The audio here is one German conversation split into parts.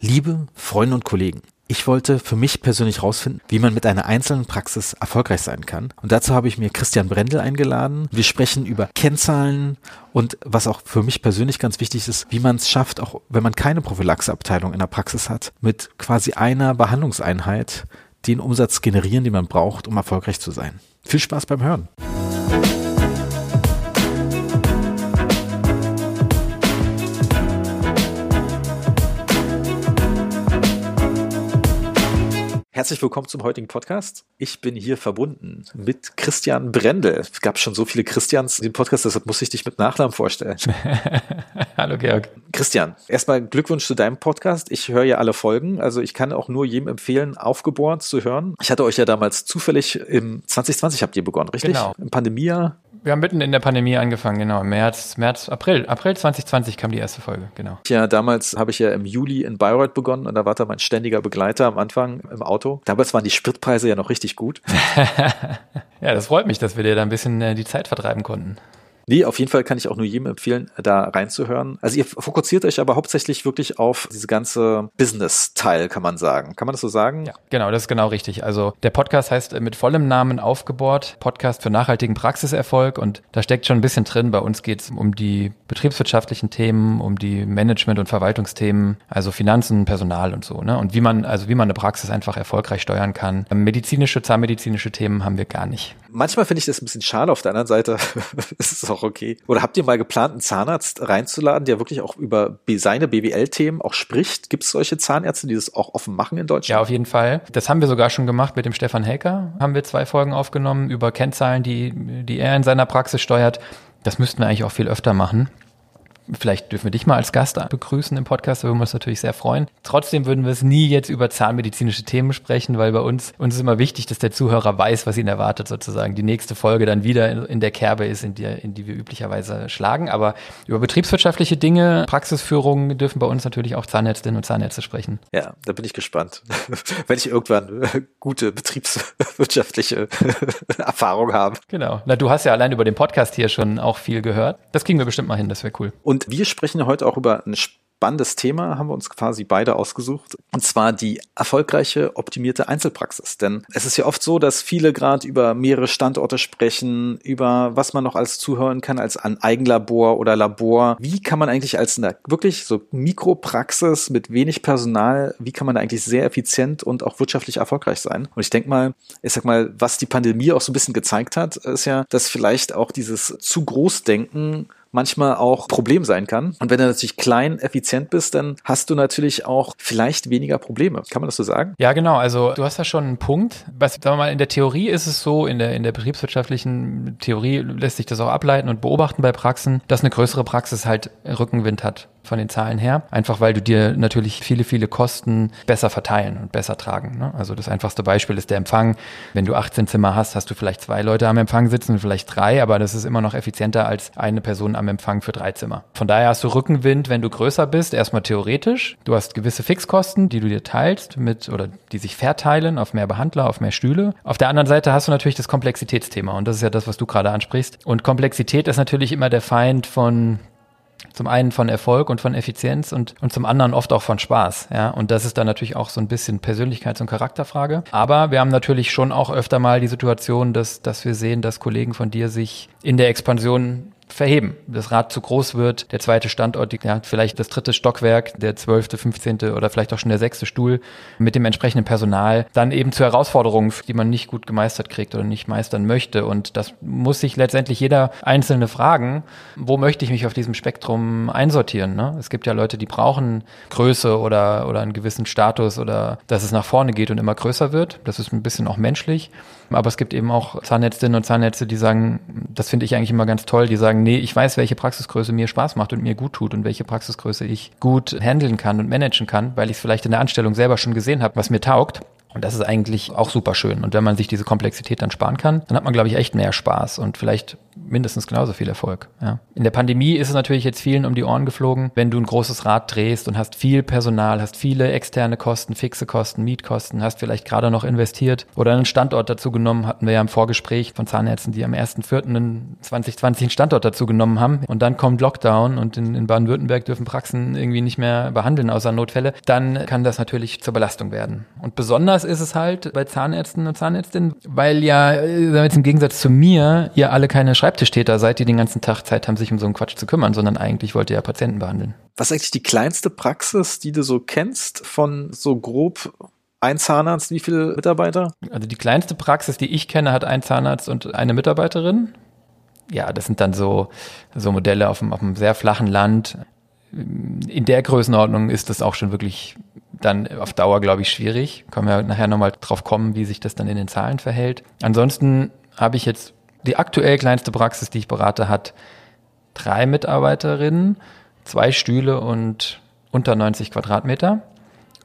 Liebe Freunde und Kollegen, ich wollte für mich persönlich herausfinden, wie man mit einer einzelnen Praxis erfolgreich sein kann. Und dazu habe ich mir Christian Brendel eingeladen. Wir sprechen über Kennzahlen und was auch für mich persönlich ganz wichtig ist, wie man es schafft, auch wenn man keine Prophylaxeabteilung in der Praxis hat, mit quasi einer Behandlungseinheit den Umsatz generieren, den man braucht, um erfolgreich zu sein. Viel Spaß beim Hören. Herzlich willkommen zum heutigen Podcast. Ich bin hier verbunden mit Christian Brendel. Es gab schon so viele Christians in dem Podcast, deshalb muss ich dich mit Nachnamen vorstellen. Hallo Georg. Christian, erstmal Glückwunsch zu deinem Podcast. Ich höre ja alle Folgen, also ich kann auch nur jedem empfehlen, aufgebohrt zu hören. Ich hatte euch ja damals zufällig im 2020 habt ihr begonnen, richtig? Genau. Im Pandemie wir haben mitten in der Pandemie angefangen, genau. März, März, April. April 2020 kam die erste Folge, genau. Ja, damals habe ich ja im Juli in Bayreuth begonnen und da war da mein ständiger Begleiter am Anfang im Auto. Damals waren die Spritpreise ja noch richtig gut. ja, das freut mich, dass wir dir da ein bisschen äh, die Zeit vertreiben konnten. Nee, auf jeden Fall kann ich auch nur jedem empfehlen, da reinzuhören. Also ihr fokussiert euch aber hauptsächlich wirklich auf diese ganze Business-Teil, kann man sagen. Kann man das so sagen? Ja, genau, das ist genau richtig. Also der Podcast heißt äh, mit vollem Namen aufgebohrt, Podcast für nachhaltigen Praxiserfolg und da steckt schon ein bisschen drin. Bei uns geht es um die betriebswirtschaftlichen Themen, um die Management- und Verwaltungsthemen, also Finanzen, Personal und so. Ne? Und wie man, also wie man eine Praxis einfach erfolgreich steuern kann. Medizinische, zahnmedizinische Themen haben wir gar nicht. Manchmal finde ich das ein bisschen schade. Auf der anderen Seite ist es auch okay. Oder habt ihr mal geplant, einen Zahnarzt reinzuladen, der wirklich auch über seine BWL-Themen auch spricht? Gibt es solche Zahnärzte, die das auch offen machen in Deutschland? Ja, auf jeden Fall. Das haben wir sogar schon gemacht mit dem Stefan Helker. Haben wir zwei Folgen aufgenommen über Kennzahlen, die, die er in seiner Praxis steuert. Das müssten wir eigentlich auch viel öfter machen. Vielleicht dürfen wir dich mal als Gast begrüßen im Podcast, da würden wir uns natürlich sehr freuen. Trotzdem würden wir es nie jetzt über zahnmedizinische Themen sprechen, weil bei uns, uns ist immer wichtig, dass der Zuhörer weiß, was ihn erwartet, sozusagen. Die nächste Folge dann wieder in der Kerbe ist, in die, in die wir üblicherweise schlagen. Aber über betriebswirtschaftliche Dinge, Praxisführung dürfen bei uns natürlich auch Zahnärztinnen und Zahnärzte sprechen. Ja, da bin ich gespannt. Wenn ich irgendwann gute betriebswirtschaftliche Erfahrung habe. Genau. Na, du hast ja allein über den Podcast hier schon auch viel gehört. Das kriegen wir bestimmt mal hin, das wäre cool. Und und wir sprechen heute auch über ein spannendes Thema, haben wir uns quasi beide ausgesucht. Und zwar die erfolgreiche optimierte Einzelpraxis. Denn es ist ja oft so, dass viele gerade über mehrere Standorte sprechen, über was man noch alles zuhören kann als ein Eigenlabor oder Labor. Wie kann man eigentlich als eine wirklich so Mikropraxis mit wenig Personal, wie kann man da eigentlich sehr effizient und auch wirtschaftlich erfolgreich sein? Und ich denke mal, ich sag mal, was die Pandemie auch so ein bisschen gezeigt hat, ist ja, dass vielleicht auch dieses zu Großdenken manchmal auch Problem sein kann. Und wenn du natürlich klein, effizient bist, dann hast du natürlich auch vielleicht weniger Probleme. Kann man das so sagen? Ja, genau. Also du hast da schon einen Punkt. Was, sagen wir mal, in der Theorie ist es so, in der, in der betriebswirtschaftlichen Theorie lässt sich das auch ableiten und beobachten bei Praxen, dass eine größere Praxis halt Rückenwind hat von den Zahlen her. Einfach weil du dir natürlich viele, viele Kosten besser verteilen und besser tragen. Ne? Also das einfachste Beispiel ist der Empfang. Wenn du 18 Zimmer hast, hast du vielleicht zwei Leute am Empfang sitzen, vielleicht drei, aber das ist immer noch effizienter als eine Person am Empfang für drei Zimmer. Von daher hast du Rückenwind, wenn du größer bist, erstmal theoretisch. Du hast gewisse Fixkosten, die du dir teilst mit oder die sich verteilen auf mehr Behandler, auf mehr Stühle. Auf der anderen Seite hast du natürlich das Komplexitätsthema und das ist ja das, was du gerade ansprichst. Und Komplexität ist natürlich immer der Feind von zum einen von Erfolg und von Effizienz und, und zum anderen oft auch von Spaß. Ja? Und das ist dann natürlich auch so ein bisschen Persönlichkeits- und Charakterfrage. Aber wir haben natürlich schon auch öfter mal die Situation, dass, dass wir sehen, dass Kollegen von dir sich in der Expansion verheben. Das Rad zu groß wird, der zweite Standort, ja, vielleicht das dritte Stockwerk, der zwölfte, fünfzehnte oder vielleicht auch schon der sechste Stuhl mit dem entsprechenden Personal dann eben zu Herausforderungen, die man nicht gut gemeistert kriegt oder nicht meistern möchte. Und das muss sich letztendlich jeder Einzelne fragen, wo möchte ich mich auf diesem Spektrum einsortieren? Ne? Es gibt ja Leute, die brauchen Größe oder, oder einen gewissen Status oder dass es nach vorne geht und immer größer wird. Das ist ein bisschen auch menschlich. Aber es gibt eben auch Zahnärztinnen und Zahnärzte, die sagen, das finde ich eigentlich immer ganz toll, die sagen, nee, ich weiß, welche Praxisgröße mir Spaß macht und mir gut tut und welche Praxisgröße ich gut handeln kann und managen kann, weil ich es vielleicht in der Anstellung selber schon gesehen habe, was mir taugt. Und das ist eigentlich auch super schön. Und wenn man sich diese Komplexität dann sparen kann, dann hat man, glaube ich, echt mehr Spaß. Und vielleicht mindestens genauso viel Erfolg. Ja. In der Pandemie ist es natürlich jetzt vielen um die Ohren geflogen, wenn du ein großes Rad drehst und hast viel Personal, hast viele externe Kosten, fixe Kosten, Mietkosten, hast vielleicht gerade noch investiert oder einen Standort dazu genommen, hatten wir ja im Vorgespräch von Zahnärzten, die am 1.4. 2020 einen Standort dazu genommen haben und dann kommt Lockdown und in, in Baden-Württemberg dürfen Praxen irgendwie nicht mehr behandeln außer Notfälle, dann kann das natürlich zur Belastung werden. Und besonders ist es halt bei Zahnärzten und Zahnärztinnen, weil ja, äh, jetzt im Gegensatz zu mir, ihr alle keine Schreibtischtäter seid, die den ganzen Tag Zeit haben, sich um so einen Quatsch zu kümmern, sondern eigentlich wollt ihr ja Patienten behandeln. Was ist eigentlich die kleinste Praxis, die du so kennst, von so grob ein Zahnarzt, wie viele Mitarbeiter? Also die kleinste Praxis, die ich kenne, hat ein Zahnarzt und eine Mitarbeiterin. Ja, das sind dann so, so Modelle auf einem, auf einem sehr flachen Land. In der Größenordnung ist das auch schon wirklich dann auf Dauer, glaube ich, schwierig. Können wir nachher nochmal drauf kommen, wie sich das dann in den Zahlen verhält. Ansonsten habe ich jetzt die aktuell kleinste Praxis, die ich berate, hat drei Mitarbeiterinnen, zwei Stühle und unter 90 Quadratmeter.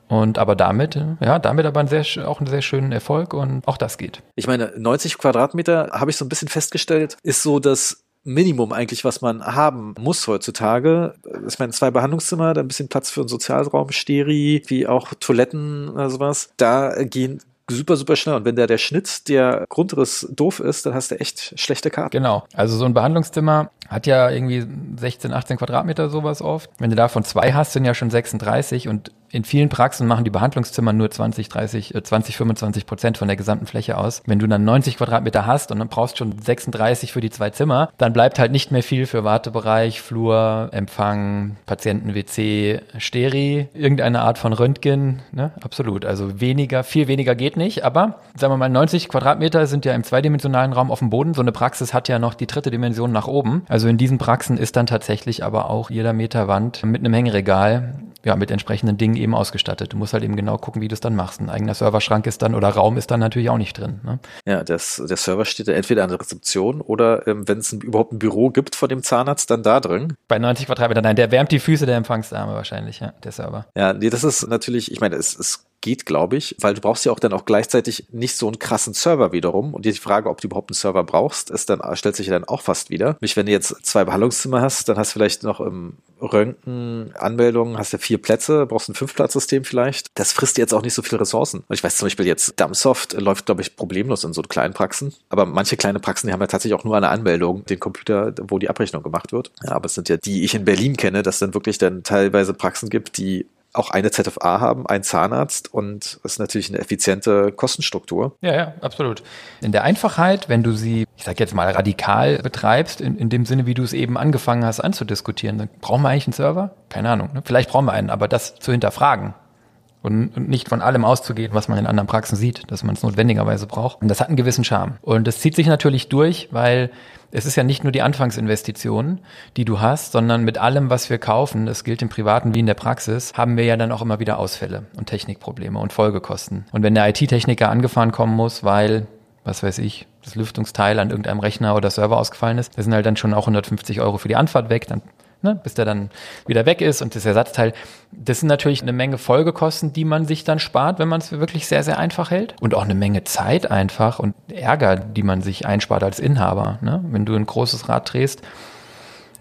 Und aber damit, ja, damit aber ein sehr, auch einen sehr schönen Erfolg und auch das geht. Ich meine, 90 Quadratmeter habe ich so ein bisschen festgestellt, ist so das Minimum eigentlich, was man haben muss heutzutage. Ich meine, zwei Behandlungszimmer, da ein bisschen Platz für einen Sozialraum, Steri, wie auch Toiletten oder sowas. Da gehen super, super schnell. Und wenn der, der Schnitt der Grundriss doof ist, dann hast du echt schlechte Karten. Genau. Also so ein Behandlungszimmer hat ja irgendwie 16, 18 Quadratmeter sowas oft. Wenn du davon zwei hast, sind ja schon 36 und in vielen Praxen machen die Behandlungszimmer nur 20, 30, 20, 25 Prozent von der gesamten Fläche aus. Wenn du dann 90 Quadratmeter hast und dann brauchst schon 36 für die zwei Zimmer, dann bleibt halt nicht mehr viel für Wartebereich, Flur, Empfang, Patienten-WC, Steri, irgendeine Art von Röntgen. Ne? Absolut. Also weniger, viel weniger geht nicht. Aber sagen wir mal, 90 Quadratmeter sind ja im zweidimensionalen Raum auf dem Boden. So eine Praxis hat ja noch die dritte Dimension nach oben. Also in diesen Praxen ist dann tatsächlich aber auch jeder Meter Wand mit einem Hängeregal ja, mit entsprechenden Dingen eben ausgestattet. Du musst halt eben genau gucken, wie du es dann machst. Ein eigener Serverschrank ist dann oder Raum ist dann natürlich auch nicht drin. Ne? Ja, das, der Server steht ja entweder an der Rezeption oder ähm, wenn es überhaupt ein Büro gibt von dem Zahnarzt, dann da drin. Bei 90 Quadratmetern, nein, der wärmt die Füße der Empfangsdame wahrscheinlich, ja, der Server. Ja, nee, das ist natürlich, ich meine, es, es geht, glaube ich, weil du brauchst ja auch dann auch gleichzeitig nicht so einen krassen Server wiederum. Und die Frage, ob du überhaupt einen Server brauchst, ist dann, stellt sich ja dann auch fast wieder. Nämlich, wenn du jetzt zwei Behandlungszimmer hast, dann hast du vielleicht noch im Röntgen Anmeldungen, hast du vier Plätze, brauchst ein Fünfplatzsystem vielleicht. Das frisst jetzt auch nicht so viele Ressourcen. Und ich weiß zum Beispiel jetzt, Dumpsoft läuft, glaube ich, problemlos in so kleinen Praxen. Aber manche kleine Praxen, die haben ja tatsächlich auch nur eine Anmeldung, den Computer, wo die Abrechnung gemacht wird. Ja, aber es sind ja die ich in Berlin kenne, dass dann wirklich dann teilweise Praxen gibt, die auch eine ZFA haben, einen Zahnarzt und das ist natürlich eine effiziente Kostenstruktur. Ja, ja, absolut. In der Einfachheit, wenn du sie, ich sag jetzt mal, radikal betreibst, in, in dem Sinne, wie du es eben angefangen hast anzudiskutieren, dann brauchen wir eigentlich einen Server? Keine Ahnung. Ne? Vielleicht brauchen wir einen, aber das zu hinterfragen, und, nicht von allem auszugehen, was man in anderen Praxen sieht, dass man es notwendigerweise braucht. Und das hat einen gewissen Charme. Und das zieht sich natürlich durch, weil es ist ja nicht nur die Anfangsinvestition, die du hast, sondern mit allem, was wir kaufen, das gilt im Privaten wie in der Praxis, haben wir ja dann auch immer wieder Ausfälle und Technikprobleme und Folgekosten. Und wenn der IT-Techniker angefahren kommen muss, weil was weiß ich, das Lüftungsteil an irgendeinem Rechner oder Server ausgefallen ist, da sind halt dann schon auch 150 Euro für die Anfahrt weg, dann ne, bis der dann wieder weg ist und das Ersatzteil. Das sind natürlich eine Menge Folgekosten, die man sich dann spart, wenn man es wirklich sehr, sehr einfach hält. Und auch eine Menge Zeit einfach und Ärger, die man sich einspart als Inhaber. Ne? Wenn du ein großes Rad drehst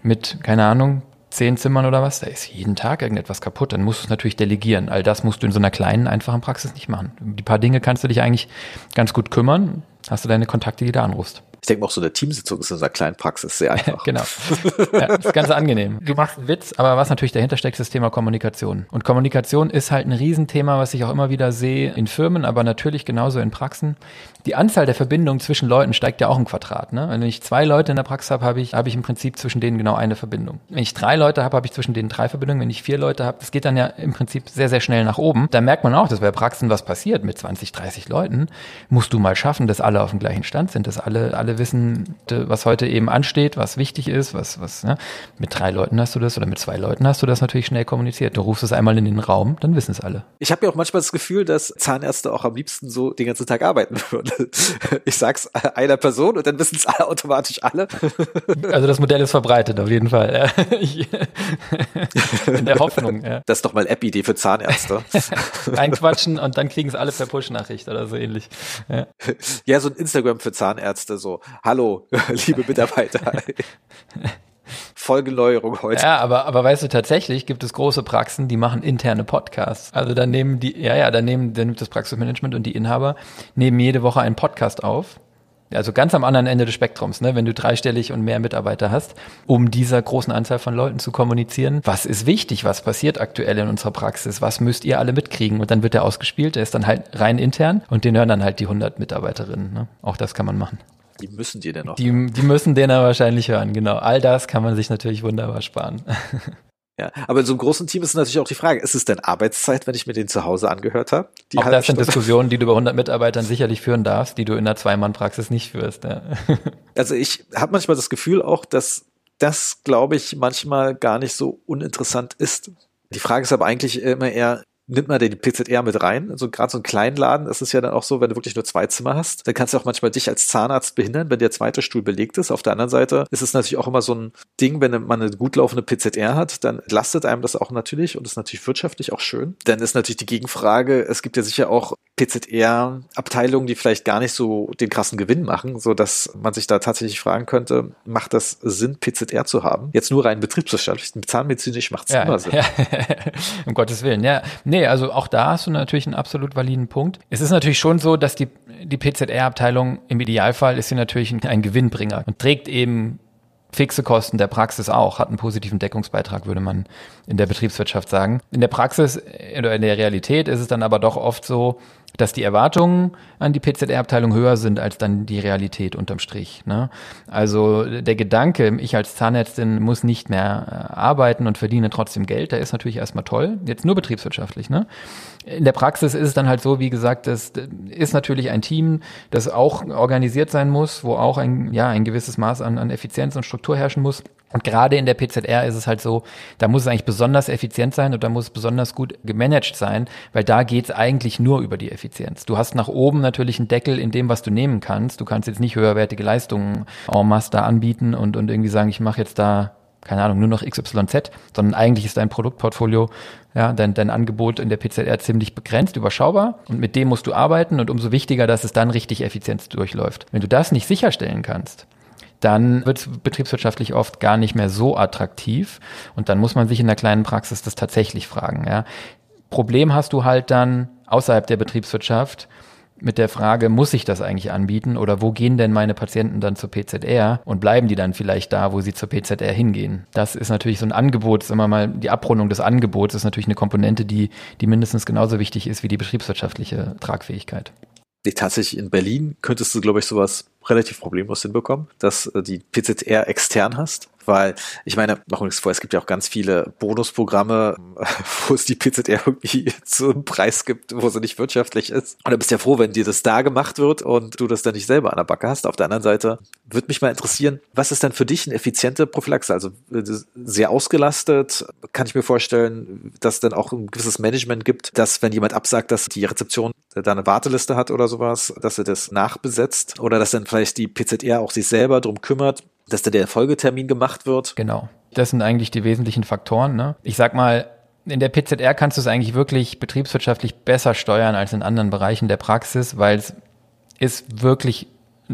mit, keine Ahnung, zehn Zimmern oder was, da ist jeden Tag irgendetwas kaputt, dann musst du es natürlich delegieren. All das musst du in so einer kleinen, einfachen Praxis nicht machen. Die paar Dinge kannst du dich eigentlich ganz gut kümmern, hast du deine Kontakte, die du anrufst. Ich denke mal auch so eine Teamsitzung ist in einer kleinen Praxis sehr einfach. genau. Ja, das ist ganz angenehm. Du machst einen Witz, aber was natürlich dahinter steckt, ist das Thema Kommunikation. Und Kommunikation ist halt ein Riesenthema, was ich auch immer wieder sehe in Firmen, aber natürlich genauso in Praxen. Die Anzahl der Verbindungen zwischen Leuten steigt ja auch im Quadrat. Ne? Wenn ich zwei Leute in der Praxis habe, habe ich, habe ich im Prinzip zwischen denen genau eine Verbindung. Wenn ich drei Leute habe, habe ich zwischen denen drei Verbindungen. Wenn ich vier Leute habe, das geht dann ja im Prinzip sehr, sehr schnell nach oben. Da merkt man auch, dass bei Praxen was passiert mit 20, 30 Leuten. Musst du mal schaffen, dass alle auf dem gleichen Stand sind, dass alle, alle wissen, was heute eben ansteht, was wichtig ist, was, was, ne? Mit drei Leuten hast du das oder mit zwei Leuten hast du das natürlich schnell kommuniziert. Du rufst es einmal in den Raum, dann wissen es alle. Ich habe ja auch manchmal das Gefühl, dass Zahnärzte auch am liebsten so den ganzen Tag arbeiten würden. Ich sag's einer Person und dann wissen es alle automatisch alle. Also das Modell ist verbreitet auf jeden Fall. in der Hoffnung. Ja. Das ist doch mal App-Idee für Zahnärzte. Reinquatschen und dann kriegen es alle per Push-Nachricht oder so ähnlich. Ja. ja, so ein Instagram für Zahnärzte so. hallo, liebe Mitarbeiter. Folgeneuerung heute. Ja, aber, aber weißt du, tatsächlich gibt es große Praxen, die machen interne Podcasts. Also dann nehmen die, ja, ja, dann nehmen, dann nimmt das Praxismanagement und die Inhaber nehmen jede Woche einen Podcast auf. Also ganz am anderen Ende des Spektrums, ne, wenn du dreistellig und mehr Mitarbeiter hast, um dieser großen Anzahl von Leuten zu kommunizieren. Was ist wichtig? Was passiert aktuell in unserer Praxis? Was müsst ihr alle mitkriegen? Und dann wird der ausgespielt. Der ist dann halt rein intern und den hören dann halt die 100 Mitarbeiterinnen. Ne? Auch das kann man machen. Die müssen die denn noch. Die, die müssen den wahrscheinlich hören, genau. All das kann man sich natürlich wunderbar sparen. Ja, aber in so einem großen Team ist natürlich auch die Frage, ist es denn Arbeitszeit, wenn ich mir den zu Hause angehört habe? Die auch das sind Stunde? Diskussionen, die du bei 100 Mitarbeitern sicherlich führen darfst, die du in einer Zwei-Mann-Praxis nicht führst. Ja. Also ich habe manchmal das Gefühl auch, dass das, glaube ich, manchmal gar nicht so uninteressant ist. Die Frage ist aber eigentlich immer eher, nimmt man den PZR mit rein. Also gerade so ein Kleinladen ist es ja dann auch so, wenn du wirklich nur zwei Zimmer hast, dann kannst du auch manchmal dich als Zahnarzt behindern, wenn der zweite Stuhl belegt ist. Auf der anderen Seite ist es natürlich auch immer so ein Ding, wenn man eine gut laufende PZR hat, dann lastet einem das auch natürlich und ist natürlich wirtschaftlich auch schön. Dann ist natürlich die Gegenfrage, es gibt ja sicher auch PZR-Abteilungen, die vielleicht gar nicht so den krassen Gewinn machen, so dass man sich da tatsächlich fragen könnte, macht das Sinn, PZR zu haben? Jetzt nur rein betriebswirtschaftlich, zahnmedizinisch macht es ja, immer Sinn. Ja. um Gottes Willen, ja. Nee, also auch da hast du natürlich einen absolut validen Punkt. Es ist natürlich schon so, dass die, die PZR-Abteilung im Idealfall ist sie natürlich ein, ein Gewinnbringer und trägt eben fixe Kosten der Praxis auch, hat einen positiven Deckungsbeitrag, würde man in der Betriebswirtschaft sagen. In der Praxis oder in der Realität ist es dann aber doch oft so, dass die Erwartungen an die PZR-Abteilung höher sind als dann die Realität unterm Strich. Ne? Also der Gedanke, ich als Zahnärztin muss nicht mehr äh, arbeiten und verdiene trotzdem Geld, der ist natürlich erstmal toll, jetzt nur betriebswirtschaftlich. Ne? In der Praxis ist es dann halt so, wie gesagt, das ist natürlich ein Team, das auch organisiert sein muss, wo auch ein, ja, ein gewisses Maß an, an Effizienz und Struktur herrschen muss. Und gerade in der PZR ist es halt so, da muss es eigentlich besonders effizient sein und da muss es besonders gut gemanagt sein, weil da geht es eigentlich nur über die Effizienz. Du hast nach oben natürlich einen Deckel in dem, was du nehmen kannst. Du kannst jetzt nicht höherwertige Leistungen en masse da anbieten und, und irgendwie sagen, ich mache jetzt da, keine Ahnung, nur noch XYZ, sondern eigentlich ist dein Produktportfolio, ja, dein, dein Angebot in der PZR ziemlich begrenzt, überschaubar und mit dem musst du arbeiten und umso wichtiger, dass es dann richtig effizient durchläuft. Wenn du das nicht sicherstellen kannst, dann wird es betriebswirtschaftlich oft gar nicht mehr so attraktiv. Und dann muss man sich in der kleinen Praxis das tatsächlich fragen. Ja. Problem hast du halt dann außerhalb der Betriebswirtschaft mit der Frage, muss ich das eigentlich anbieten oder wo gehen denn meine Patienten dann zur PZR und bleiben die dann vielleicht da, wo sie zur PZR hingehen? Das ist natürlich so ein Angebot, sagen wir mal, die Abrundung des Angebots ist natürlich eine Komponente, die, die mindestens genauso wichtig ist wie die betriebswirtschaftliche Tragfähigkeit. Tatsächlich in Berlin könntest du, glaube ich, sowas relativ problemlos hinbekommen, dass äh, die PZR extern hast. Weil, ich meine, machen wir nichts vor, es gibt ja auch ganz viele Bonusprogramme, wo es die PZR irgendwie zu einem Preis gibt, wo sie nicht wirtschaftlich ist. Und da bist du ja froh, wenn dir das da gemacht wird und du das dann nicht selber an der Backe hast. Auf der anderen Seite würde mich mal interessieren, was ist denn für dich eine effiziente Prophylaxe? Also äh, sehr ausgelastet, kann ich mir vorstellen, dass dann auch ein gewisses Management gibt, dass wenn jemand absagt, dass die Rezeption da eine Warteliste hat oder sowas, dass er das nachbesetzt oder dass dann vielleicht die PZR auch sich selber drum kümmert, dass da der Folgetermin gemacht wird. Genau. Das sind eigentlich die wesentlichen Faktoren. Ne? Ich sag mal, in der PZR kannst du es eigentlich wirklich betriebswirtschaftlich besser steuern als in anderen Bereichen der Praxis, weil es ist wirklich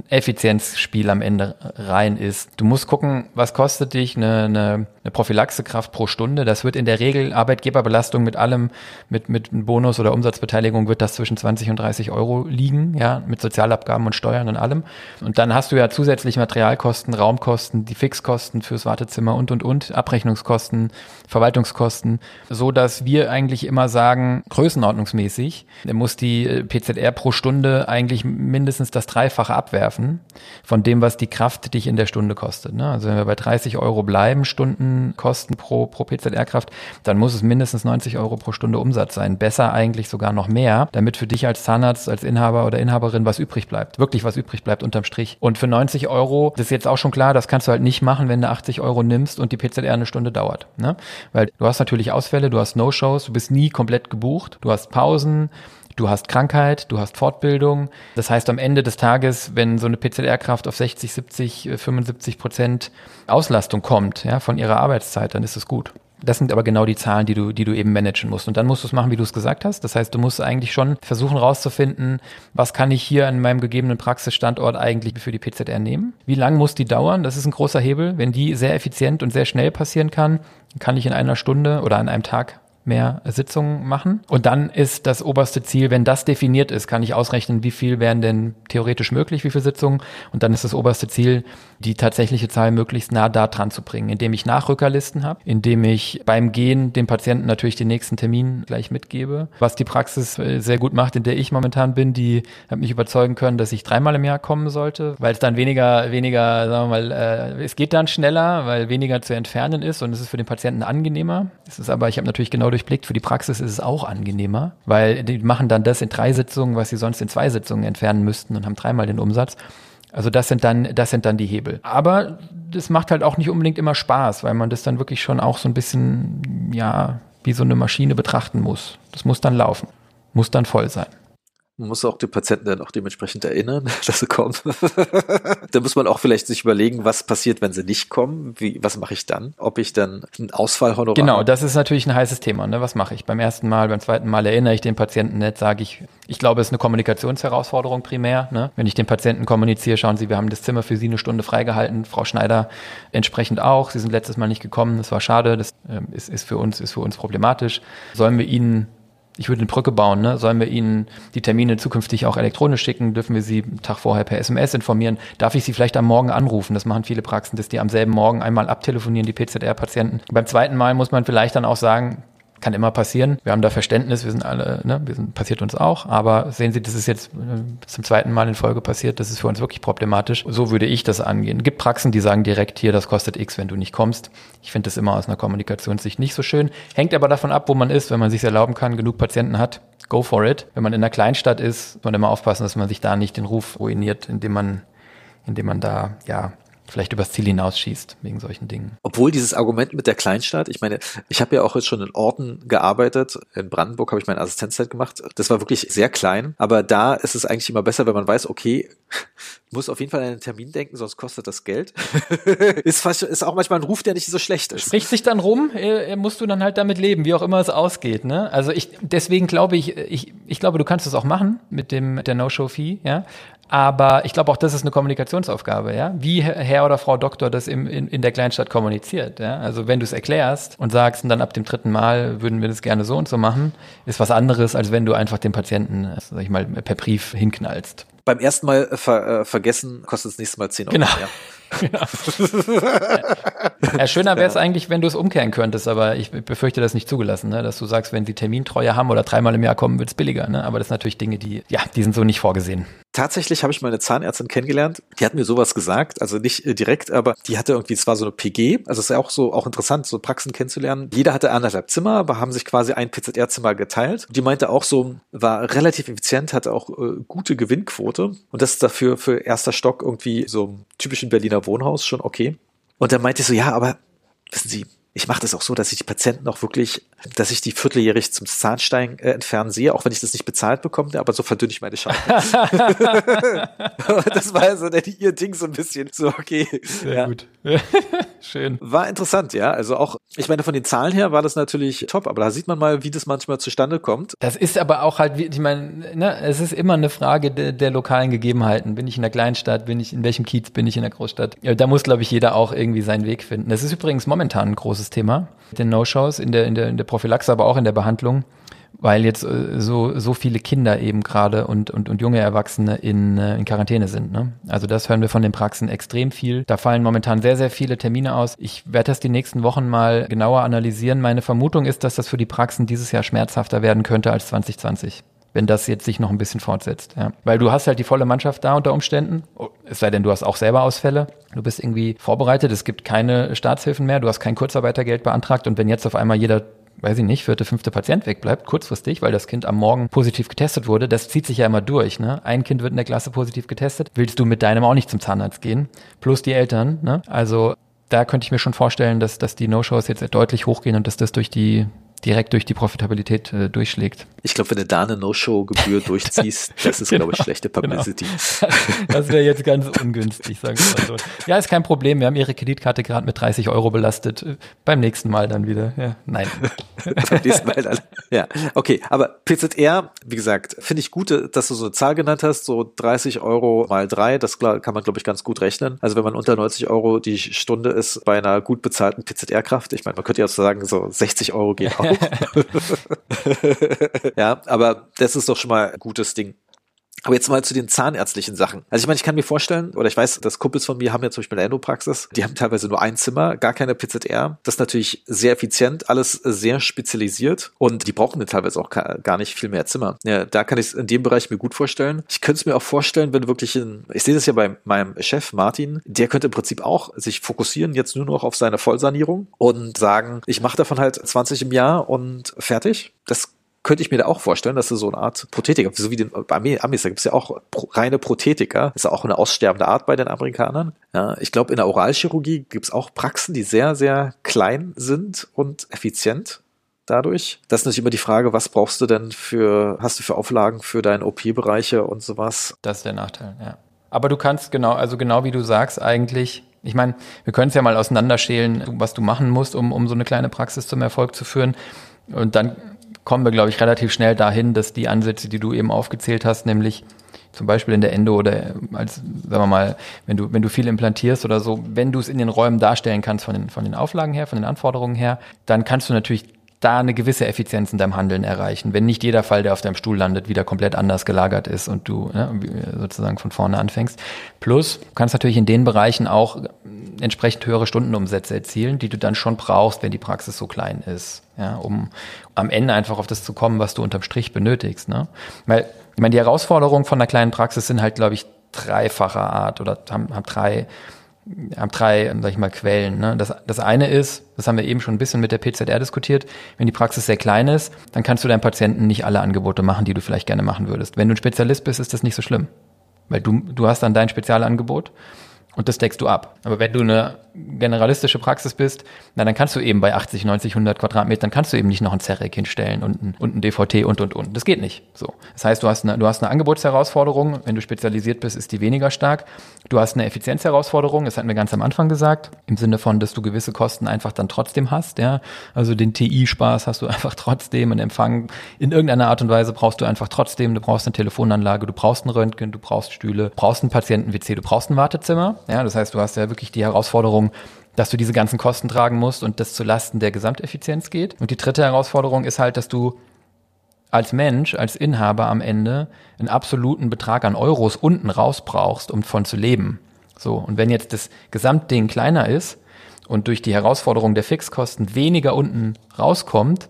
Effizienzspiel am Ende rein ist. Du musst gucken, was kostet dich eine, eine, eine Prophylaxekraft pro Stunde. Das wird in der Regel Arbeitgeberbelastung mit allem, mit, mit Bonus oder Umsatzbeteiligung wird das zwischen 20 und 30 Euro liegen, ja, mit Sozialabgaben und Steuern und allem. Und dann hast du ja zusätzlich Materialkosten, Raumkosten, die Fixkosten fürs Wartezimmer und, und, und, Abrechnungskosten, Verwaltungskosten, so dass wir eigentlich immer sagen, größenordnungsmäßig muss die PZR pro Stunde eigentlich mindestens das Dreifache abwerfen abwerfen von dem, was die Kraft dich in der Stunde kostet. Ne? Also wenn wir bei 30 Euro bleiben, Stundenkosten pro, pro PZR-Kraft, dann muss es mindestens 90 Euro pro Stunde Umsatz sein. Besser eigentlich sogar noch mehr, damit für dich als Zahnarzt, als Inhaber oder Inhaberin was übrig bleibt. Wirklich was übrig bleibt unterm Strich. Und für 90 Euro, das ist jetzt auch schon klar, das kannst du halt nicht machen, wenn du 80 Euro nimmst und die PZR eine Stunde dauert. Ne? Weil du hast natürlich Ausfälle, du hast No-Shows, du bist nie komplett gebucht, du hast Pausen, Du hast Krankheit, du hast Fortbildung. Das heißt, am Ende des Tages, wenn so eine PZR-Kraft auf 60, 70, 75 Prozent Auslastung kommt, ja, von ihrer Arbeitszeit, dann ist es gut. Das sind aber genau die Zahlen, die du, die du eben managen musst. Und dann musst du es machen, wie du es gesagt hast. Das heißt, du musst eigentlich schon versuchen rauszufinden, was kann ich hier an meinem gegebenen Praxisstandort eigentlich für die PZR nehmen? Wie lang muss die dauern? Das ist ein großer Hebel. Wenn die sehr effizient und sehr schnell passieren kann, kann ich in einer Stunde oder an einem Tag mehr Sitzungen machen. Und dann ist das oberste Ziel, wenn das definiert ist, kann ich ausrechnen, wie viel wären denn theoretisch möglich, wie viele Sitzungen. Und dann ist das oberste Ziel, die tatsächliche Zahl möglichst nah da dran zu bringen, indem ich Nachrückerlisten habe, indem ich beim Gehen dem Patienten natürlich den nächsten Termin gleich mitgebe. Was die Praxis äh, sehr gut macht, in der ich momentan bin, die hat mich überzeugen können, dass ich dreimal im Jahr kommen sollte, weil es dann weniger, weniger, sagen wir mal, äh, es geht dann schneller, weil weniger zu entfernen ist und es ist für den Patienten angenehmer. Es ist aber, ich habe natürlich genau durchblickt, für die Praxis ist es auch angenehmer, weil die machen dann das in drei Sitzungen, was sie sonst in zwei Sitzungen entfernen müssten und haben dreimal den Umsatz. Also das sind dann, das sind dann die Hebel. Aber das macht halt auch nicht unbedingt immer Spaß, weil man das dann wirklich schon auch so ein bisschen, ja, wie so eine Maschine betrachten muss. Das muss dann laufen. Muss dann voll sein. Man muss auch die Patienten dann auch dementsprechend erinnern, dass sie kommen. da muss man auch vielleicht sich überlegen, was passiert, wenn sie nicht kommen. Wie, was mache ich dann? Ob ich dann einen Ausfallhonorar Genau, das ist natürlich ein heißes Thema. Ne? Was mache ich? Beim ersten Mal, beim zweiten Mal erinnere ich den Patienten nicht, sage ich, ich glaube, es ist eine Kommunikationsherausforderung primär. Ne? Wenn ich den Patienten kommuniziere, schauen Sie, wir haben das Zimmer für Sie eine Stunde freigehalten, Frau Schneider entsprechend auch. Sie sind letztes Mal nicht gekommen, das war schade, das äh, ist, ist, für uns, ist für uns problematisch. Sollen wir Ihnen ich würde eine Brücke bauen, ne? Sollen wir Ihnen die Termine zukünftig auch elektronisch schicken? Dürfen wir Sie einen Tag vorher per SMS informieren? Darf ich Sie vielleicht am Morgen anrufen? Das machen viele Praxen, dass die am selben Morgen einmal abtelefonieren, die PZR-Patienten. Beim zweiten Mal muss man vielleicht dann auch sagen, kann immer passieren. Wir haben da Verständnis, wir sind alle, ne, wir sind, passiert uns auch, aber sehen Sie, das ist jetzt äh, zum zweiten Mal in Folge passiert, das ist für uns wirklich problematisch. So würde ich das angehen. Gibt Praxen, die sagen direkt hier, das kostet X, wenn du nicht kommst. Ich finde das immer aus einer Kommunikationssicht nicht so schön. Hängt aber davon ab, wo man ist, wenn man sich erlauben kann, genug Patienten hat, go for it. Wenn man in einer Kleinstadt ist, muss man immer aufpassen, dass man sich da nicht den Ruf ruiniert, indem man, indem man da, ja, vielleicht übers Ziel hinausschießt wegen solchen Dingen. Obwohl dieses Argument mit der Kleinstadt, ich meine, ich habe ja auch jetzt schon in Orten gearbeitet. In Brandenburg habe ich meine Assistenzzeit gemacht. Das war wirklich sehr klein, aber da ist es eigentlich immer besser, wenn man weiß, okay, muss auf jeden Fall an einen Termin denken, sonst kostet das Geld. ist, fast, ist auch manchmal ein Ruf, der nicht so schlecht ist. Spricht sich dann rum, äh, musst du dann halt damit leben, wie auch immer es ausgeht. Ne? Also ich, deswegen glaube ich, ich, ich glaube, du kannst es auch machen mit dem der No-Show-Fee, ja. Aber ich glaube auch, das ist eine Kommunikationsaufgabe, ja. Wie Herr oder Frau Doktor das im, in, in der Kleinstadt kommuniziert, ja. Also wenn du es erklärst und sagst, und dann ab dem dritten Mal würden wir das gerne so und so machen, ist was anderes, als wenn du einfach den Patienten, sag ich mal, per Brief hinknallst. Beim ersten Mal ver, äh, vergessen kostet es nächstes Mal 10 Euro. Genau. Ja. Genau. ja, schöner wäre es ja. eigentlich, wenn du es umkehren könntest, aber ich befürchte, das ist nicht zugelassen, ne? dass du sagst, wenn sie Termintreue haben oder dreimal im Jahr kommen, wird es billiger. Ne? Aber das sind natürlich Dinge, die, ja, die sind so nicht vorgesehen. Tatsächlich habe ich meine Zahnärztin kennengelernt, die hat mir sowas gesagt, also nicht äh, direkt, aber die hatte irgendwie, es war so eine PG, also es ist ja auch so auch interessant, so Praxen kennenzulernen. Jeder hatte anderthalb Zimmer, aber haben sich quasi ein PZR-Zimmer geteilt. Die meinte auch so, war relativ effizient, hatte auch äh, gute Gewinnquote und das ist dafür für erster Stock irgendwie so typischen Berliner Wohnhaus schon okay. Und dann meinte ich so, ja, aber wissen Sie, ich mache das auch so, dass ich die Patienten auch wirklich, dass ich die vierteljährig zum Zahnstein äh, entfernen sehe, auch wenn ich das nicht bezahlt bekomme, aber so verdünne ich meine Scheibe. das war also ihr Ding so ein bisschen so, okay. Sehr ja. gut. Schön. War interessant, ja. Also auch, ich meine, von den Zahlen her war das natürlich top, aber da sieht man mal, wie das manchmal zustande kommt. Das ist aber auch halt, ich meine, ne, es ist immer eine Frage de, der lokalen Gegebenheiten. Bin ich in der Kleinstadt, bin ich in welchem Kiez, bin ich in der Großstadt? Da muss, glaube ich, jeder auch irgendwie seinen Weg finden. Das ist übrigens momentan ein großes Thema mit den No-Shows in der, in, der, in der Prophylaxe, aber auch in der Behandlung weil jetzt äh, so, so viele Kinder eben gerade und, und, und junge Erwachsene in, äh, in Quarantäne sind. Ne? Also das hören wir von den Praxen extrem viel. Da fallen momentan sehr, sehr viele Termine aus. Ich werde das die nächsten Wochen mal genauer analysieren. Meine Vermutung ist, dass das für die Praxen dieses Jahr schmerzhafter werden könnte als 2020 wenn das jetzt sich noch ein bisschen fortsetzt. Ja. Weil du hast halt die volle Mannschaft da unter Umständen, oh, es sei denn, du hast auch selber Ausfälle, du bist irgendwie vorbereitet, es gibt keine Staatshilfen mehr, du hast kein Kurzarbeitergeld beantragt und wenn jetzt auf einmal jeder weiß ich nicht, vierte, fünfte Patient wegbleibt, kurzfristig, weil das Kind am Morgen positiv getestet wurde, das zieht sich ja immer durch. Ne? Ein Kind wird in der Klasse positiv getestet, willst du mit deinem auch nicht zum Zahnarzt gehen, plus die Eltern. Ne? Also da könnte ich mir schon vorstellen, dass, dass die No-Shows jetzt deutlich hochgehen und dass das durch die direkt durch die Profitabilität äh, durchschlägt. Ich glaube, wenn du da eine No-Show-Gebühr durchziehst, das ist, genau. glaube ich, schlechte. Publicity. Genau. Das wäre jetzt ganz ungünstig, sagen wir mal so. Ja, ist kein Problem. Wir haben Ihre Kreditkarte gerade mit 30 Euro belastet. Beim nächsten Mal dann wieder. Ja, nein. Beim nächsten Mal dann. Ja, okay. Aber PZR, wie gesagt, finde ich gut, dass du so eine Zahl genannt hast. So 30 Euro mal drei, das kann man, glaube ich, ganz gut rechnen. Also wenn man unter 90 Euro die Stunde ist bei einer gut bezahlten PZR-Kraft, ich meine, man könnte ja sagen, so 60 Euro geht auch. ja, aber das ist doch schon mal ein gutes Ding. Aber jetzt mal zu den zahnärztlichen Sachen. Also ich meine, ich kann mir vorstellen, oder ich weiß, dass Kumpels von mir haben ja zum Beispiel eine Endopraxis, die haben teilweise nur ein Zimmer, gar keine PZR. Das ist natürlich sehr effizient, alles sehr spezialisiert und die brauchen dann teilweise auch gar nicht viel mehr Zimmer. Ja, da kann ich es in dem Bereich mir gut vorstellen. Ich könnte es mir auch vorstellen, wenn wirklich in, ich sehe das ja bei meinem Chef Martin, der könnte im Prinzip auch sich fokussieren jetzt nur noch auf seine Vollsanierung und sagen, ich mache davon halt 20 im Jahr und fertig. Das könnte ich mir da auch vorstellen, dass du so eine Art Prothetiker, so wie den Amis, da gibt es ja auch reine Prothetiker, ist ja auch eine aussterbende Art bei den Amerikanern. Ja, ich glaube, in der Oralchirurgie gibt es auch Praxen, die sehr, sehr klein sind und effizient dadurch. Das ist natürlich immer die Frage, was brauchst du denn für, hast du für Auflagen für deine OP-Bereiche und sowas? Das ist der Nachteil, ja. Aber du kannst genau, also genau wie du sagst, eigentlich ich meine, wir können es ja mal auseinanderschälen, was du machen musst, um, um so eine kleine Praxis zum Erfolg zu führen. Und dann kommen wir, glaube ich, relativ schnell dahin, dass die Ansätze, die du eben aufgezählt hast, nämlich zum Beispiel in der Endo oder als, sagen wir mal, wenn du, wenn du viel implantierst oder so, wenn du es in den Räumen darstellen kannst von den, von den Auflagen her, von den Anforderungen her, dann kannst du natürlich da eine gewisse Effizienz in deinem Handeln erreichen. Wenn nicht jeder Fall, der auf deinem Stuhl landet, wieder komplett anders gelagert ist und du ne, sozusagen von vorne anfängst. Plus, du kannst natürlich in den Bereichen auch entsprechend höhere Stundenumsätze erzielen, die du dann schon brauchst, wenn die Praxis so klein ist, ja, um am Ende einfach auf das zu kommen, was du unterm Strich benötigst. Ne? Weil, ich meine, die Herausforderungen von einer kleinen Praxis sind halt, glaube ich, dreifacher Art oder haben, haben drei haben drei, sag ich mal, Quellen. Ne? Das, das eine ist, das haben wir eben schon ein bisschen mit der PZR diskutiert, wenn die Praxis sehr klein ist, dann kannst du deinem Patienten nicht alle Angebote machen, die du vielleicht gerne machen würdest. Wenn du ein Spezialist bist, ist das nicht so schlimm. Weil du, du hast dann dein Spezialangebot und das deckst du ab. Aber wenn du eine generalistische Praxis bist, na, dann kannst du eben bei 80, 90, 100 Quadratmetern kannst du eben nicht noch ein Zerrek hinstellen und ein, und ein DVT und, und, und. Das geht nicht. So. Das heißt, du hast eine, du hast eine Angebotsherausforderung. Wenn du spezialisiert bist, ist die weniger stark. Du hast eine Effizienzherausforderung. Das hatten wir ganz am Anfang gesagt. Im Sinne von, dass du gewisse Kosten einfach dann trotzdem hast, ja. Also den TI-Spaß hast du einfach trotzdem, einen Empfang. In irgendeiner Art und Weise brauchst du einfach trotzdem. Du brauchst eine Telefonanlage, du brauchst ein Röntgen, du brauchst Stühle, brauchst ein Patienten-WC, du brauchst ein Wartezimmer. Ja, das heißt, du hast ja wirklich die Herausforderung, dass du diese ganzen Kosten tragen musst und das zu Lasten der Gesamteffizienz geht. Und die dritte Herausforderung ist halt, dass du als Mensch, als Inhaber am Ende einen absoluten Betrag an Euros unten raus brauchst, um von zu leben. So. Und wenn jetzt das Gesamtding kleiner ist und durch die Herausforderung der Fixkosten weniger unten rauskommt,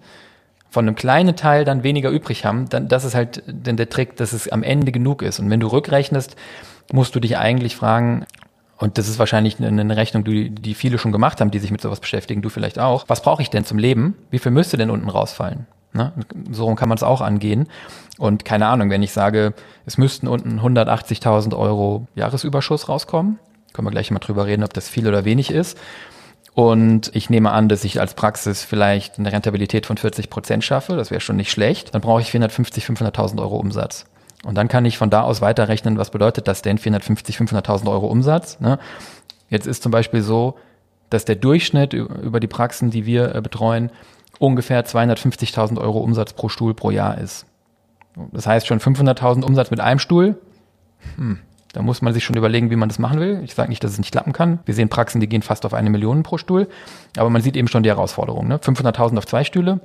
von einem kleinen Teil dann weniger übrig haben, dann das ist halt denn der Trick, dass es am Ende genug ist. Und wenn du rückrechnest, musst du dich eigentlich fragen, und das ist wahrscheinlich eine Rechnung, die, die viele schon gemacht haben, die sich mit sowas beschäftigen, du vielleicht auch. Was brauche ich denn zum Leben? Wie viel müsste denn unten rausfallen? Ne? So kann man es auch angehen. Und keine Ahnung, wenn ich sage, es müssten unten 180.000 Euro Jahresüberschuss rauskommen, können wir gleich mal drüber reden, ob das viel oder wenig ist. Und ich nehme an, dass ich als Praxis vielleicht eine Rentabilität von 40 Prozent schaffe. Das wäre schon nicht schlecht. Dann brauche ich 450, 500.000 Euro Umsatz. Und dann kann ich von da aus weiterrechnen, was bedeutet das denn, 450, 500.000 Euro Umsatz. Ne? Jetzt ist zum Beispiel so, dass der Durchschnitt über die Praxen, die wir äh, betreuen, ungefähr 250.000 Euro Umsatz pro Stuhl pro Jahr ist. Das heißt schon 500.000 Umsatz mit einem Stuhl. Hm, da muss man sich schon überlegen, wie man das machen will. Ich sage nicht, dass es nicht klappen kann. Wir sehen Praxen, die gehen fast auf eine Million pro Stuhl. Aber man sieht eben schon die Herausforderung. Ne? 500.000 auf zwei Stühle,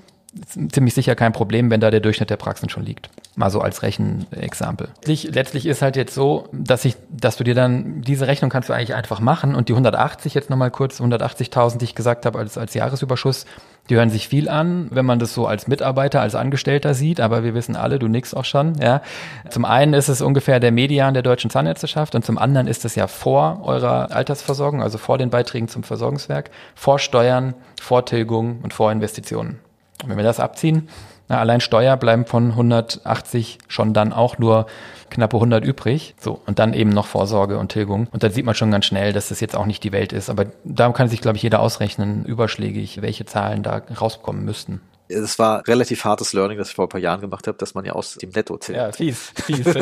ziemlich sicher kein Problem, wenn da der Durchschnitt der Praxen schon liegt. Mal so als Rechenexempel. Letztlich, ist halt jetzt so, dass ich, dass du dir dann, diese Rechnung kannst du eigentlich einfach machen und die 180 jetzt nochmal kurz, 180.000, die ich gesagt habe als, als Jahresüberschuss, die hören sich viel an, wenn man das so als Mitarbeiter, als Angestellter sieht, aber wir wissen alle, du nix auch schon, ja. Zum einen ist es ungefähr der Median der deutschen Zahnärzteschaft und zum anderen ist es ja vor eurer Altersversorgung, also vor den Beiträgen zum Versorgungswerk, vor Steuern, vor Tilgung und vor Investitionen. Wenn wir das abziehen, na, allein Steuer bleiben von 180 schon dann auch nur knappe 100 übrig. So, und dann eben noch Vorsorge und Tilgung. Und dann sieht man schon ganz schnell, dass das jetzt auch nicht die Welt ist. Aber da kann sich, glaube ich, jeder ausrechnen, überschlägig, welche Zahlen da rauskommen müssten. Es war relativ hartes Learning, das ich vor ein paar Jahren gemacht habe, dass man ja aus dem Netto zählt. Ja, fies, fies.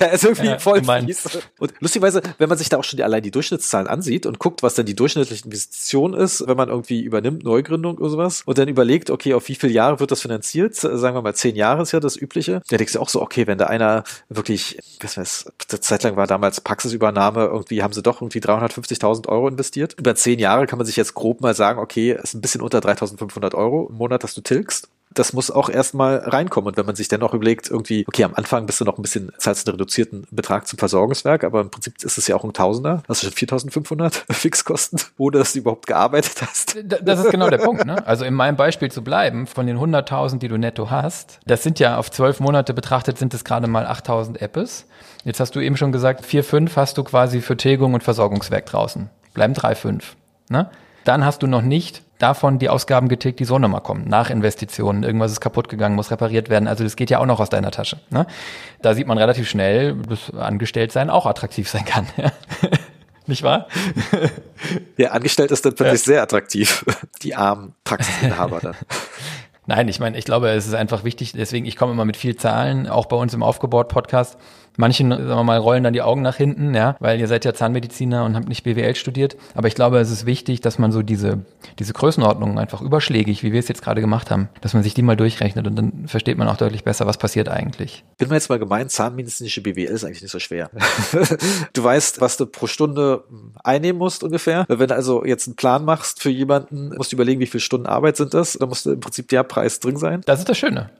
ja, ist irgendwie Ja, voll gemein. fies. Und lustigerweise, wenn man sich da auch schon die, allein die Durchschnittszahlen ansieht und guckt, was denn die durchschnittliche Investition ist, wenn man irgendwie übernimmt, Neugründung oder sowas, und dann überlegt, okay, auf wie viele Jahre wird das finanziert? Sagen wir mal, zehn Jahre ist ja das Übliche. Da denkst du auch so, okay, wenn da einer wirklich, was weiß, eine Zeit lang war damals Praxisübernahme, irgendwie haben sie doch irgendwie 350.000 Euro investiert. Über zehn Jahre kann man sich jetzt grob mal sagen, okay, ist ein bisschen unter 3.500 Euro im Monat, dass du tilgst. Das muss auch erstmal reinkommen. Und wenn man sich dann noch überlegt, irgendwie, okay, am Anfang bist du noch ein bisschen, zahlst einen reduzierten Betrag zum Versorgungswerk, aber im Prinzip ist es ja auch ein Tausender. Hast du schon 4.500 Fixkosten, ohne dass du überhaupt gearbeitet hast. Da- Das ist genau der Punkt. Ne? Also in meinem Beispiel zu bleiben, von den 100.000, die du netto hast, das sind ja auf zwölf Monate betrachtet, sind es gerade mal 8.000 Appes. Jetzt hast du eben schon gesagt, vier, fünf hast du quasi für Tilgung und Versorgungswerk draußen. Bleiben drei, fünf. Ne? Dann hast du noch nicht davon die Ausgaben getilgt, die so nochmal kommen. Nach Investitionen, irgendwas ist kaputt gegangen, muss repariert werden. Also das geht ja auch noch aus deiner Tasche. Ne? Da sieht man relativ schnell, dass Angestelltsein auch attraktiv sein kann. Ja? Nicht wahr? Ja, angestellt ist dann plötzlich sehr attraktiv. Die armen Praxisinhaber dann. Nein, ich meine, ich glaube, es ist einfach wichtig, deswegen, ich komme immer mit viel Zahlen, auch bei uns im Aufgebaut-Podcast. Manchen, sagen wir mal, rollen dann die Augen nach hinten, ja, weil ihr seid ja Zahnmediziner und habt nicht BWL studiert. Aber ich glaube, es ist wichtig, dass man so diese, diese Größenordnungen einfach überschlägig, wie wir es jetzt gerade gemacht haben, dass man sich die mal durchrechnet und dann versteht man auch deutlich besser, was passiert eigentlich. Bin mir jetzt mal gemeint, zahnmedizinische BWL ist eigentlich nicht so schwer. du weißt, was du pro Stunde einnehmen musst ungefähr. Wenn du also jetzt einen Plan machst für jemanden, musst du überlegen, wie viele Stunden Arbeit sind das. Da musst du im Prinzip der Preis drin sein. Das ist das Schöne.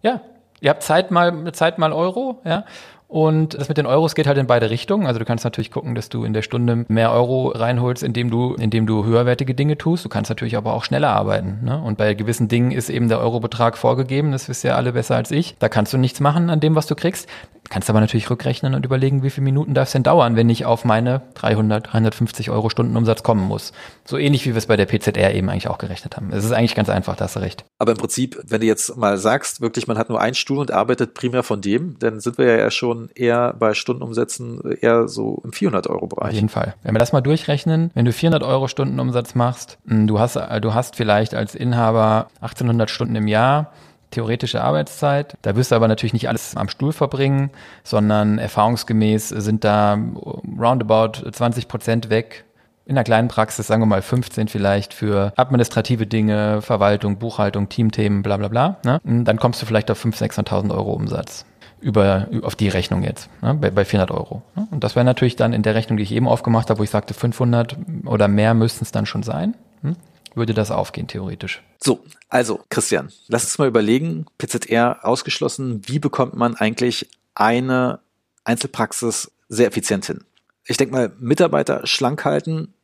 Ja. Ihr habt Zeit mal, Zeit mal Euro, ja. Und das mit den Euros geht halt in beide Richtungen. Also du kannst natürlich gucken, dass du in der Stunde mehr Euro reinholst, indem du, indem du höherwertige Dinge tust. Du kannst natürlich aber auch schneller arbeiten. Ne? Und bei gewissen Dingen ist eben der Eurobetrag vorgegeben. Das wisst ihr alle besser als ich. Da kannst du nichts machen an dem, was du kriegst. Kannst aber natürlich rückrechnen und überlegen, wie viele Minuten darf es denn dauern, wenn ich auf meine 300, 350 Euro Stundenumsatz kommen muss. So ähnlich wie wir es bei der PZR eben eigentlich auch gerechnet haben. Es ist eigentlich ganz einfach, da hast du recht. Aber im Prinzip, wenn du jetzt mal sagst, wirklich, man hat nur einen Stuhl und arbeitet primär von dem, dann sind wir ja schon eher bei Stundenumsätzen eher so im 400 Euro Auf Bereich. jeden Fall. Wenn wir das mal durchrechnen, wenn du 400 Euro Stundenumsatz machst, mh, du hast, äh, du hast vielleicht als Inhaber 1800 Stunden im Jahr theoretische Arbeitszeit. Da wirst du aber natürlich nicht alles am Stuhl verbringen, sondern erfahrungsgemäß sind da roundabout 20 Prozent weg. In einer kleinen Praxis, sagen wir mal 15 vielleicht, für administrative Dinge, Verwaltung, Buchhaltung, Teamthemen, bla bla bla. Ne? Dann kommst du vielleicht auf 500.000, 600.000 Euro Umsatz über, auf die Rechnung jetzt, ne, bei, bei 400 Euro. Ne? Und das wäre natürlich dann in der Rechnung, die ich eben aufgemacht habe, wo ich sagte, 500 oder mehr müssten es dann schon sein, hm? Würde das aufgehen, theoretisch. So, also Christian, lass uns mal überlegen, PZR ausgeschlossen, wie bekommt man eigentlich eine Einzelpraxis sehr effizient hin? Ich denke mal, Mitarbeiter schlank halten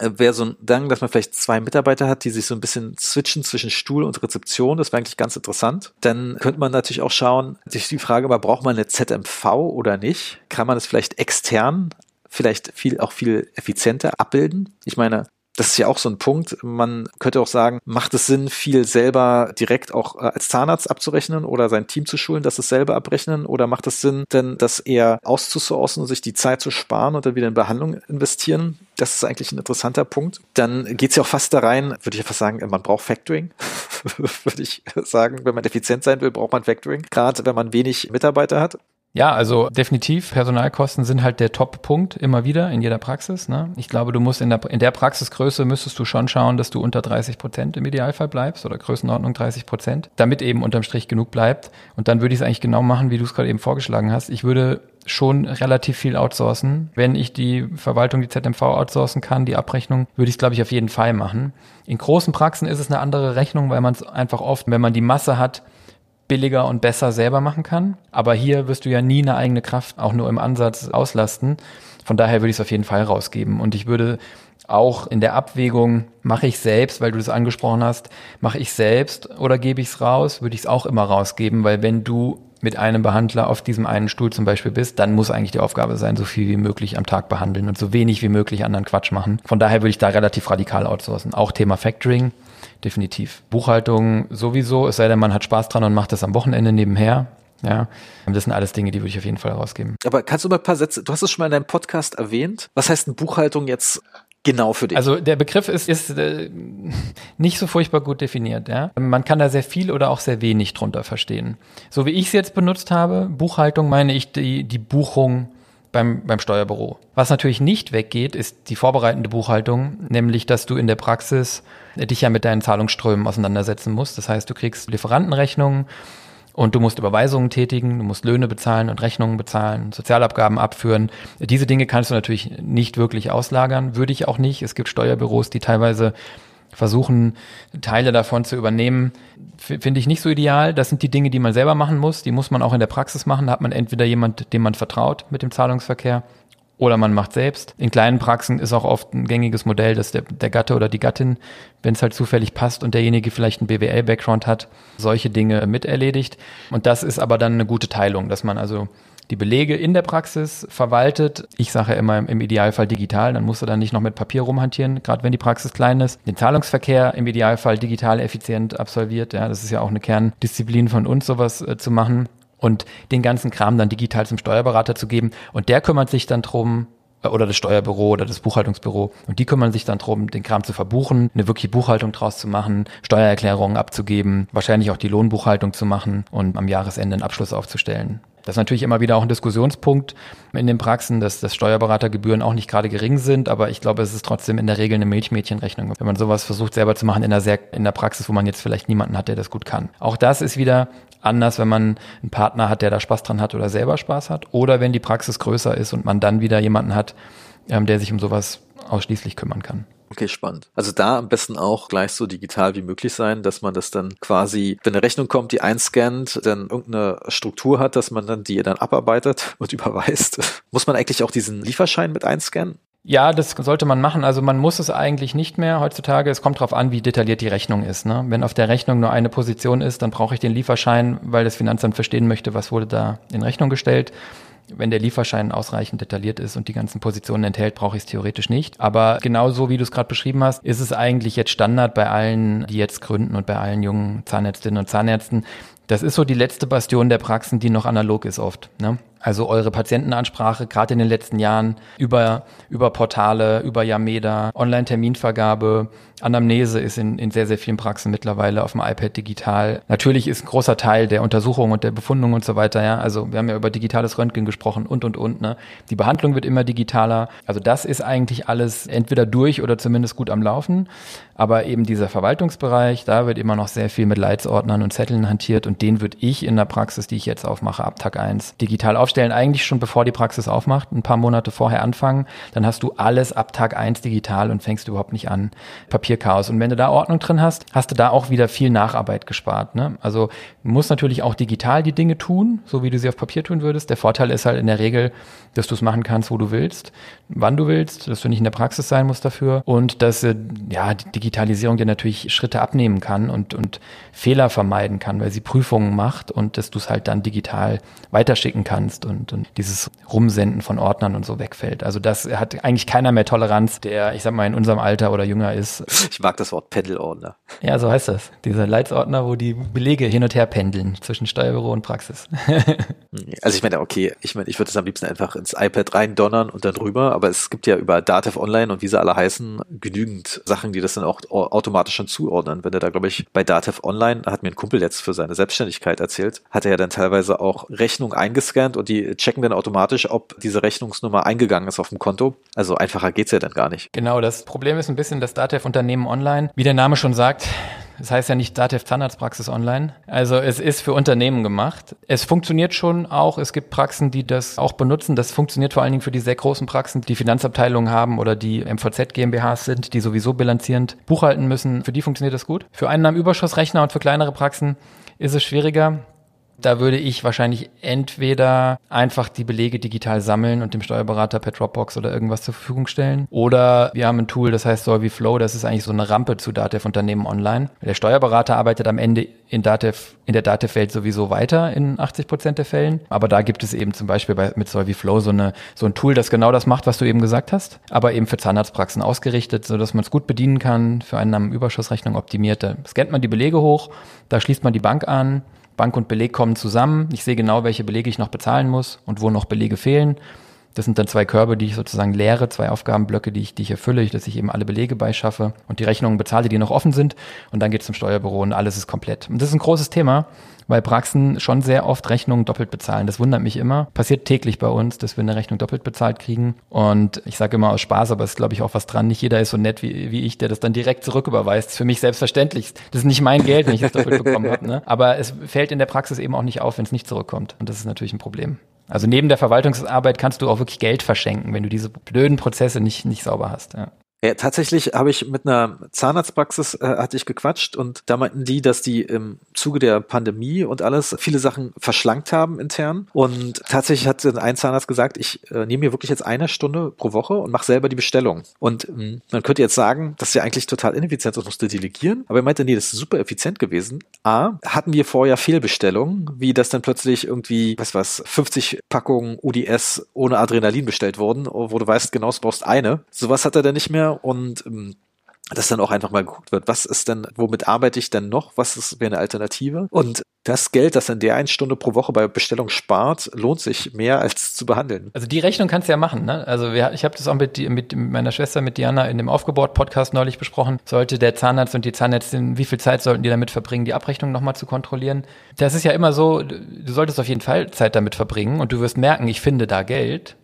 äh, wäre so ein Ding, dass man vielleicht zwei Mitarbeiter hat, die sich so ein bisschen switchen zwischen Stuhl und Rezeption. Das wäre eigentlich ganz interessant. Dann könnte man natürlich auch schauen, sich die Frage mal, braucht man eine ZMV oder nicht? Kann man es vielleicht extern vielleicht viel, auch viel effizienter abbilden? Ich meine, das ist ja auch so ein Punkt. Man könnte auch sagen, macht es Sinn, viel selber direkt auch äh, als Zahnarzt abzurechnen oder sein Team zu schulen, dass es selber abrechnen? Oder macht es Sinn, denn das eher auszusourcen und sich die Zeit zu sparen und dann wieder in Behandlung investieren? Das ist eigentlich ein interessanter Punkt. Dann geht's ja auch fast da rein, würde ich fast sagen, man braucht Factoring. würde ich sagen, wenn man effizient sein will, braucht man Factoring. Gerade wenn man wenig Mitarbeiter hat. Ja, also definitiv, Personalkosten sind halt der Top-Punkt immer wieder in jeder Praxis. Ne? Ich glaube, du musst in der, in der Praxisgröße müsstest du schon schauen, dass du unter 30 Prozent im Idealfall bleibst oder Größenordnung 30 Prozent, damit eben unterm Strich genug bleibt. Und dann würde ich es eigentlich genau machen, wie du es gerade eben vorgeschlagen hast. Ich würde schon relativ viel outsourcen. Wenn ich die Verwaltung, die ZMV outsourcen kann, die Abrechnung, würde ich es, glaube ich, auf jeden Fall machen. In großen Praxen ist es eine andere Rechnung, weil man es einfach oft, wenn man die Masse hat, billiger und besser selber machen kann. Aber hier wirst du ja nie eine eigene Kraft auch nur im Ansatz auslasten. Von daher würde ich es auf jeden Fall rausgeben. Und ich würde auch in der Abwägung, mache ich selbst, weil du das angesprochen hast, mache ich selbst oder gebe ich es raus, würde ich es auch immer rausgeben, weil wenn du mit einem Behandler auf diesem einen Stuhl zum Beispiel bist, dann muss eigentlich die Aufgabe sein, so viel wie möglich am Tag behandeln und so wenig wie möglich anderen Quatsch machen. Von daher würde ich da relativ radikal outsourcen. Auch Thema Factoring, definitiv. Buchhaltung sowieso, es sei denn, man hat Spaß dran und macht das am Wochenende nebenher. Ja, das sind alles Dinge, die würde ich auf jeden Fall rausgeben. Aber kannst du mal ein paar Sätze, du hast es schon mal in deinem Podcast erwähnt. Was heißt denn Buchhaltung jetzt genau für dich? Also der Begriff ist, ist äh, nicht so furchtbar gut definiert. Ja? Man kann da sehr viel oder auch sehr wenig drunter verstehen. So wie ich es jetzt benutzt habe, Buchhaltung meine ich die, die Buchung beim, beim Steuerbüro. Was natürlich nicht weggeht, ist die vorbereitende Buchhaltung, nämlich dass du in der Praxis dich ja mit deinen Zahlungsströmen auseinandersetzen musst. Das heißt, du kriegst Lieferantenrechnungen, und du musst Überweisungen tätigen, du musst Löhne bezahlen und Rechnungen bezahlen, Sozialabgaben abführen. Diese Dinge kannst du natürlich nicht wirklich auslagern, würde ich auch nicht. Es gibt Steuerbüros, die teilweise versuchen, Teile davon zu übernehmen. Finde ich nicht so ideal. Das sind die Dinge, die man selber machen muss. Die muss man auch in der Praxis machen. Da hat man entweder jemand, dem man vertraut mit dem Zahlungsverkehr oder man macht selbst. In kleinen Praxen ist auch oft ein gängiges Modell, dass der, der Gatte oder die Gattin, wenn es halt zufällig passt und derjenige vielleicht einen BWL-Background hat, solche Dinge miterledigt. Und das ist aber dann eine gute Teilung, dass man also die Belege in der Praxis verwaltet. Ich sage ja immer im Idealfall digital, dann musst du dann nicht noch mit Papier rumhantieren, gerade wenn die Praxis klein ist. Den Zahlungsverkehr im Idealfall digital effizient absolviert. Ja, das ist ja auch eine Kerndisziplin von uns, sowas äh, zu machen und den ganzen Kram dann digital zum Steuerberater zu geben. Und der kümmert sich dann drum, äh, oder das Steuerbüro oder das Buchhaltungsbüro. Und die kümmern sich dann drum, den Kram zu verbuchen, eine wirkliche Buchhaltung draus zu machen, Steuererklärungen abzugeben, wahrscheinlich auch die Lohnbuchhaltung zu machen und am Jahresende einen Abschluss aufzustellen. Das ist natürlich immer wieder auch ein Diskussionspunkt in den Praxen, dass, dass Steuerberatergebühren auch nicht gerade gering sind, aber ich glaube, es ist trotzdem in der Regel eine Milchmädchenrechnung, wenn man sowas versucht selber zu machen in der, sehr, in der Praxis, wo man jetzt vielleicht niemanden hat, der das gut kann. Auch das ist wieder anders, wenn man einen Partner hat, der da Spaß dran hat oder selber Spaß hat, oder wenn die Praxis größer ist und man dann wieder jemanden hat, ähm, der sich um sowas ausschließlich kümmern kann. Okay, spannend. Also da am besten auch gleich so digital wie möglich sein, dass man das dann quasi, wenn eine Rechnung kommt, die einscannt, dann irgendeine Struktur hat, dass man dann die dann abarbeitet und überweist. Muss man eigentlich auch diesen Lieferschein mit einscannen? Ja, das sollte man machen. Also man muss es eigentlich nicht mehr heutzutage. Es kommt darauf an, wie detailliert die Rechnung ist. Ne? Wenn auf der Rechnung nur eine Position ist, dann brauche ich den Lieferschein, weil das Finanzamt verstehen möchte, was wurde da in Rechnung gestellt. Wenn der Lieferschein ausreichend detailliert ist und die ganzen Positionen enthält, brauche ich es theoretisch nicht. Aber genauso wie du es gerade beschrieben hast, ist es eigentlich jetzt Standard bei allen, die jetzt gründen und bei allen jungen Zahnärztinnen und Zahnärzten. Das ist so die letzte Bastion der Praxen, die noch analog ist oft. Ne? Also eure Patientenansprache, gerade in den letzten Jahren, über, über Portale, über Yameda, Online-Terminvergabe, Anamnese ist in, in sehr, sehr vielen Praxen mittlerweile auf dem iPad digital. Natürlich ist ein großer Teil der Untersuchung und der Befundung und so weiter, ja. Also wir haben ja über digitales Röntgen gesprochen und, und, und, ne. Die Behandlung wird immer digitaler. Also das ist eigentlich alles entweder durch oder zumindest gut am Laufen. Aber eben dieser Verwaltungsbereich, da wird immer noch sehr viel mit Leitsordnern und Zetteln hantiert und den würde ich in der Praxis, die ich jetzt aufmache, ab Tag eins digital aufstellen. Eigentlich schon bevor die Praxis aufmacht, ein paar Monate vorher anfangen. Dann hast du alles ab Tag eins digital und fängst überhaupt nicht an. Papierchaos. Und wenn du da Ordnung drin hast, hast du da auch wieder viel Nacharbeit gespart. Ne? Also du musst natürlich auch digital die Dinge tun, so wie du sie auf Papier tun würdest. Der Vorteil ist halt in der Regel, dass du es machen kannst, wo du willst, wann du willst, dass du nicht in der Praxis sein musst dafür und dass äh, ja die Digitalisierung dir natürlich Schritte abnehmen kann und, und Fehler vermeiden kann, weil sie Prüfungen macht und dass du es halt dann digital weiterschicken kannst und, und dieses Rumsenden von Ordnern und so wegfällt. Also das hat eigentlich keiner mehr Toleranz, der, ich sag mal, in unserem Alter oder jünger ist. Ich mag das Wort Pendelordner. Ja, so heißt das. Dieser Leitsordner, wo die Belege hin und her pendeln zwischen Steuerbüro und Praxis. also ich meine, okay, ich meine, ich würde es am liebsten einfach ins iPad reindonnern und dann rüber, aber es gibt ja über Datev Online und wie sie alle heißen, genügend Sachen, die das dann auch automatisch schon zuordnen. Wenn er da, glaube ich, bei Datev Online, hat mir ein Kumpel jetzt für seine Selbstständigkeit erzählt, hat er ja dann teilweise auch Rechnung eingescannt und die checken dann automatisch, ob diese Rechnungsnummer eingegangen ist auf dem Konto. Also einfacher geht's ja dann gar nicht. Genau, das Problem ist ein bisschen das Datev Unternehmen Online. Wie der Name schon sagt, das heißt ja nicht Datev Zahnarztpraxis online. Also es ist für Unternehmen gemacht. Es funktioniert schon auch. Es gibt Praxen, die das auch benutzen. Das funktioniert vor allen Dingen für die sehr großen Praxen, die Finanzabteilungen haben oder die MVZ GmbHs sind, die sowieso bilanzierend buchhalten müssen. Für die funktioniert das gut. Für Einnahmenüberschussrechner und für kleinere Praxen ist es schwieriger. Da würde ich wahrscheinlich entweder einfach die Belege digital sammeln und dem Steuerberater per Dropbox oder irgendwas zur Verfügung stellen. Oder wir haben ein Tool, das heißt Solvi Flow. Das ist eigentlich so eine Rampe zu Datev Unternehmen online. Der Steuerberater arbeitet am Ende in Datev, in der Datev-Welt sowieso weiter in 80 Prozent der Fällen. Aber da gibt es eben zum Beispiel bei, mit Solvi Flow so eine, so ein Tool, das genau das macht, was du eben gesagt hast. Aber eben für Zahnarztpraxen ausgerichtet, sodass man es gut bedienen kann, für eine Überschussrechnung optimiert. Da scannt man die Belege hoch, da schließt man die Bank an, Bank und Beleg kommen zusammen. Ich sehe genau, welche Belege ich noch bezahlen muss und wo noch Belege fehlen. Das sind dann zwei Körbe, die ich sozusagen leere, zwei Aufgabenblöcke, die ich, die ich erfülle, dass ich eben alle Belege beischaffe und die Rechnungen bezahle, die noch offen sind. Und dann geht es zum Steuerbüro und alles ist komplett. Und das ist ein großes Thema, weil Praxen schon sehr oft Rechnungen doppelt bezahlen. Das wundert mich immer. Passiert täglich bei uns, dass wir eine Rechnung doppelt bezahlt kriegen. Und ich sage immer aus Spaß, aber es ist, glaube ich, auch was dran. Nicht jeder ist so nett wie, wie ich, der das dann direkt zurücküberweist. Ist für mich selbstverständlich. Das ist nicht mein Geld, wenn ich das doppelt bekommen habe. Ne? Aber es fällt in der Praxis eben auch nicht auf, wenn es nicht zurückkommt. Und das ist natürlich ein Problem. Also neben der Verwaltungsarbeit kannst du auch wirklich Geld verschenken, wenn du diese blöden Prozesse nicht, nicht sauber hast. Ja. Ja, tatsächlich habe ich mit einer Zahnarztpraxis äh, hatte ich gequatscht und da meinten die, dass die im Zuge der Pandemie und alles viele Sachen verschlankt haben intern und tatsächlich hat ein Zahnarzt gesagt, ich äh, nehme mir wirklich jetzt eine Stunde pro Woche und mache selber die Bestellung. Und mh, hm, man könnte jetzt sagen, das ist ja eigentlich total ineffizient, das musste delegieren, aber er meinte, nee, das ist super effizient gewesen. A, hatten wir vorher Fehlbestellungen, wie das dann plötzlich irgendwie, was was, 50 Packungen UDS ohne Adrenalin bestellt wurden, wo du weißt, genau, du brauchst eine. Sowas hat er dann nicht mehr und ähm, dass dann auch einfach mal geguckt wird, was ist denn, womit arbeite ich denn noch, was ist wäre eine Alternative und das Geld, das dann der eine Stunde pro Woche bei Bestellung spart, lohnt sich mehr als zu behandeln. Also die Rechnung kannst du ja machen. Ne? Also wir, ich habe das auch mit, mit meiner Schwester, mit Diana in dem Aufgebaut-Podcast neulich besprochen. Sollte der Zahnarzt und die Zahnärztin, wie viel Zeit sollten die damit verbringen, die Abrechnung nochmal zu kontrollieren? Das ist ja immer so, du solltest auf jeden Fall Zeit damit verbringen und du wirst merken, ich finde da Geld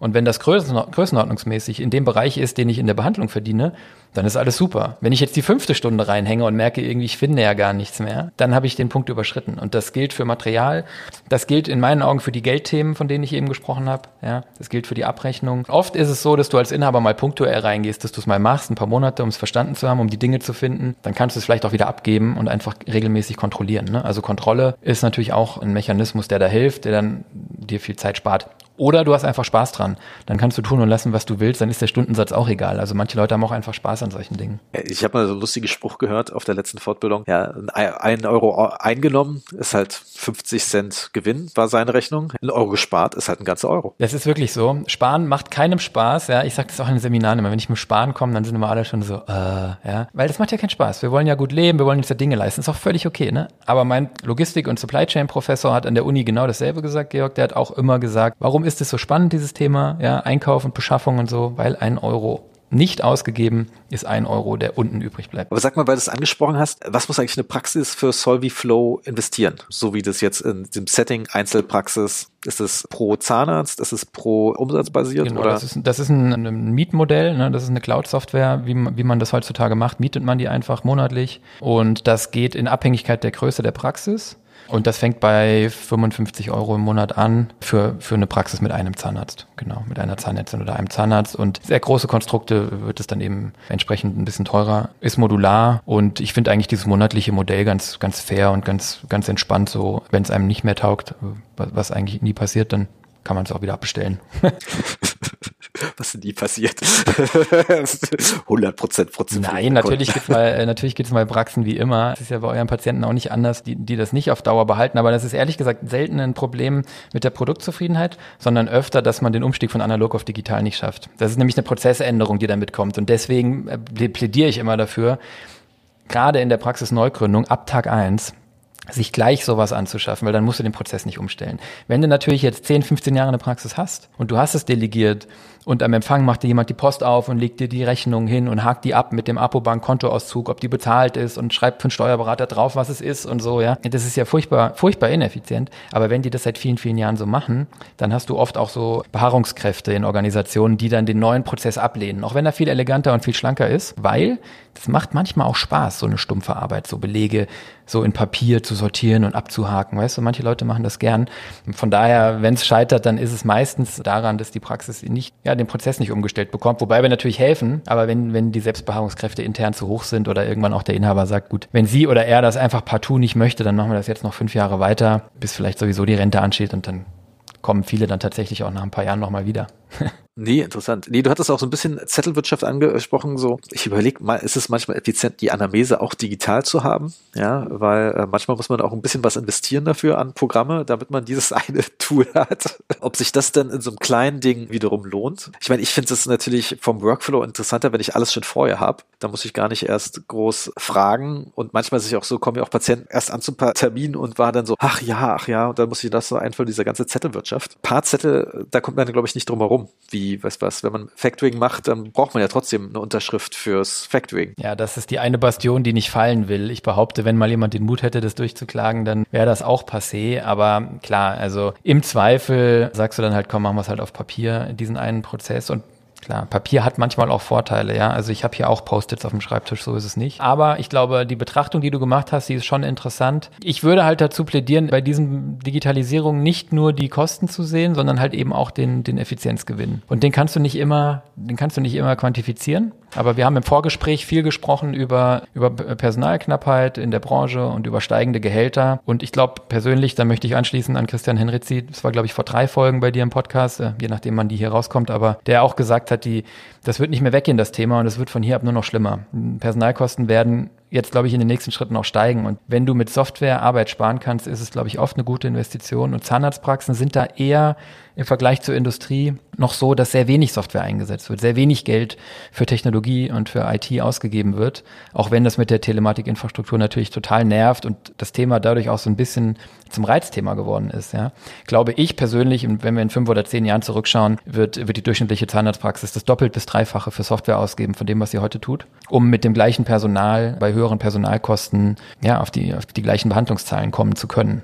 und wenn das größenordnungsmäßig in dem Bereich ist, den ich in der Behandlung verdiene, dann ist alles super. Wenn ich jetzt die fünfte Stunde reinhänge und merke, irgendwie, ich finde ja gar nichts mehr, dann habe ich den Punkt überschritten. Und das gilt für Material, das gilt in meinen Augen für die Geldthemen, von denen ich eben gesprochen habe. Ja, das gilt für die Abrechnung. Oft ist es so, dass du als Inhaber mal punktuell reingehst, dass du es mal machst, ein paar Monate, um es verstanden zu haben, um die Dinge zu finden. Dann kannst du es vielleicht auch wieder abgeben und einfach regelmäßig kontrollieren. Ne? Also Kontrolle ist natürlich auch ein Mechanismus, der da hilft, der dann dir viel Zeit spart. Oder du hast einfach Spaß dran. Dann kannst du tun und lassen, was du willst, dann ist der Stundensatz auch egal. Also manche Leute haben auch einfach Spaß an solchen Dingen. Ich habe mal so einen lustigen Spruch gehört auf der letzten Fortbildung. Ja, ein Euro eingenommen ist halt 50 Cent Gewinn, war seine Rechnung. Ein Euro gespart ist halt ein ganzer Euro. Das ist wirklich so. Sparen macht keinem Spaß. Ja, ich sage das auch in den Seminaren immer. Wenn ich mit Sparen komme, dann sind immer alle schon so, äh, ja. Weil das macht ja keinen Spaß. Wir wollen ja gut leben, wir wollen uns ja Dinge leisten. Ist auch völlig okay, ne? Aber mein Logistik- und Supply Chain Professor hat an der Uni genau dasselbe gesagt, Georg. Der hat auch immer gesagt, warum ist es so spannend, dieses Thema, ja, Einkauf und Beschaffung und so, weil ein Euro nicht ausgegeben ist ein Euro, der unten übrig bleibt. Aber sag mal, weil du es angesprochen hast, was muss eigentlich eine Praxis für SolviFlow investieren? So wie das jetzt in dem Setting Einzelpraxis, ist es pro Zahnarzt, ist es pro Umsatzbasiert? Genau, oder? Das, ist, das ist ein, ein Mietmodell, ne? das ist eine Cloud-Software, wie, wie man das heutzutage macht, mietet man die einfach monatlich und das geht in Abhängigkeit der Größe der Praxis. Und das fängt bei 55 Euro im Monat an für, für eine Praxis mit einem Zahnarzt. Genau, mit einer Zahnärztin oder einem Zahnarzt. Und sehr große Konstrukte wird es dann eben entsprechend ein bisschen teurer. Ist modular und ich finde eigentlich dieses monatliche Modell ganz, ganz fair und ganz, ganz entspannt. So, wenn es einem nicht mehr taugt, was eigentlich nie passiert, dann kann man es auch wieder abbestellen. was nie passiert. 100 Prozent Nein, natürlich gibt's mal, äh, natürlich gibt's mal Praxen wie immer. Das ist ja bei euren Patienten auch nicht anders, die, die das nicht auf Dauer behalten. Aber das ist ehrlich gesagt selten ein Problem mit der Produktzufriedenheit, sondern öfter, dass man den Umstieg von analog auf digital nicht schafft. Das ist nämlich eine Prozessänderung, die damit kommt. Und deswegen äh, plädiere ich immer dafür, gerade in der Praxis Neugründung ab Tag eins sich gleich sowas anzuschaffen, weil dann musst du den Prozess nicht umstellen. Wenn du natürlich jetzt 10, 15 Jahre eine Praxis hast und du hast es delegiert und am Empfang macht dir jemand die Post auf und legt dir die Rechnung hin und hakt die ab mit dem Apobank-Kontoauszug, ob die bezahlt ist und schreibt für den Steuerberater drauf, was es ist und so, ja. Das ist ja furchtbar, furchtbar ineffizient. Aber wenn die das seit vielen, vielen Jahren so machen, dann hast du oft auch so Beharrungskräfte in Organisationen, die dann den neuen Prozess ablehnen. Auch wenn er viel eleganter und viel schlanker ist, weil das macht manchmal auch Spaß, so eine stumpfe Arbeit, so Belege so in Papier zu sortieren und abzuhaken. Weißt du, manche Leute machen das gern. Von daher, wenn es scheitert, dann ist es meistens daran, dass die Praxis nicht, ja, den Prozess nicht umgestellt bekommt. Wobei wir natürlich helfen, aber wenn, wenn die Selbstbeharrungskräfte intern zu hoch sind oder irgendwann auch der Inhaber sagt, gut, wenn sie oder er das einfach partout nicht möchte, dann machen wir das jetzt noch fünf Jahre weiter, bis vielleicht sowieso die Rente ansteht und dann kommen viele dann tatsächlich auch nach ein paar Jahren nochmal wieder. Nee, interessant. Nee, du hattest auch so ein bisschen Zettelwirtschaft angesprochen. So, ich überlege mal, ist es manchmal effizient, die Anamese auch digital zu haben? Ja, weil äh, manchmal muss man auch ein bisschen was investieren dafür an Programme, damit man dieses eine Tool hat. Ob sich das dann in so einem kleinen Ding wiederum lohnt. Ich meine, ich finde es natürlich vom Workflow interessanter, wenn ich alles schon vorher habe. Da muss ich gar nicht erst groß fragen. Und manchmal ist es auch so, kommen ja auch Patienten erst an zum paar Termin und war dann so, ach ja, ach ja, und dann muss ich das so einfüllen, diese ganze Zettelwirtschaft. Ein paar Zettel, da kommt man, glaube ich, nicht drum herum warum? Wie, was, was, wenn man Factoring macht, dann braucht man ja trotzdem eine Unterschrift fürs Factoring. Ja, das ist die eine Bastion, die nicht fallen will. Ich behaupte, wenn mal jemand den Mut hätte, das durchzuklagen, dann wäre das auch passé. Aber klar, also im Zweifel sagst du dann halt, komm, machen wir es halt auf Papier, diesen einen Prozess. Und Klar, Papier hat manchmal auch Vorteile, ja. Also ich habe hier auch Post-its auf dem Schreibtisch, so ist es nicht. Aber ich glaube, die Betrachtung, die du gemacht hast, die ist schon interessant. Ich würde halt dazu plädieren, bei diesen Digitalisierungen nicht nur die Kosten zu sehen, sondern halt eben auch den, den Effizienzgewinn. Und den kannst du nicht immer, den kannst du nicht immer quantifizieren. Aber wir haben im Vorgespräch viel gesprochen über, über Personalknappheit in der Branche und über steigende Gehälter. Und ich glaube persönlich, da möchte ich anschließen an Christian Henrizi, das war glaube ich vor drei Folgen bei dir im Podcast, äh, je nachdem man die hier rauskommt, aber der auch gesagt hat, die, das wird nicht mehr weggehen, das Thema, und es wird von hier ab nur noch schlimmer. Personalkosten werden jetzt, glaube ich, in den nächsten Schritten auch steigen. Und wenn du mit Software Arbeit sparen kannst, ist es, glaube ich, oft eine gute Investition. Und Zahnarztpraxen sind da eher im Vergleich zur Industrie noch so, dass sehr wenig Software eingesetzt wird, sehr wenig Geld für Technologie und für IT ausgegeben wird, auch wenn das mit der Telematikinfrastruktur natürlich total nervt und das Thema dadurch auch so ein bisschen zum Reizthema geworden ist. Ja. Glaube ich persönlich, wenn wir in fünf oder zehn Jahren zurückschauen, wird, wird die durchschnittliche Zahnarztpraxis das doppelt bis dreifache für Software ausgeben von dem, was sie heute tut, um mit dem gleichen Personal bei höheren Personalkosten ja auf die, auf die gleichen Behandlungszahlen kommen zu können.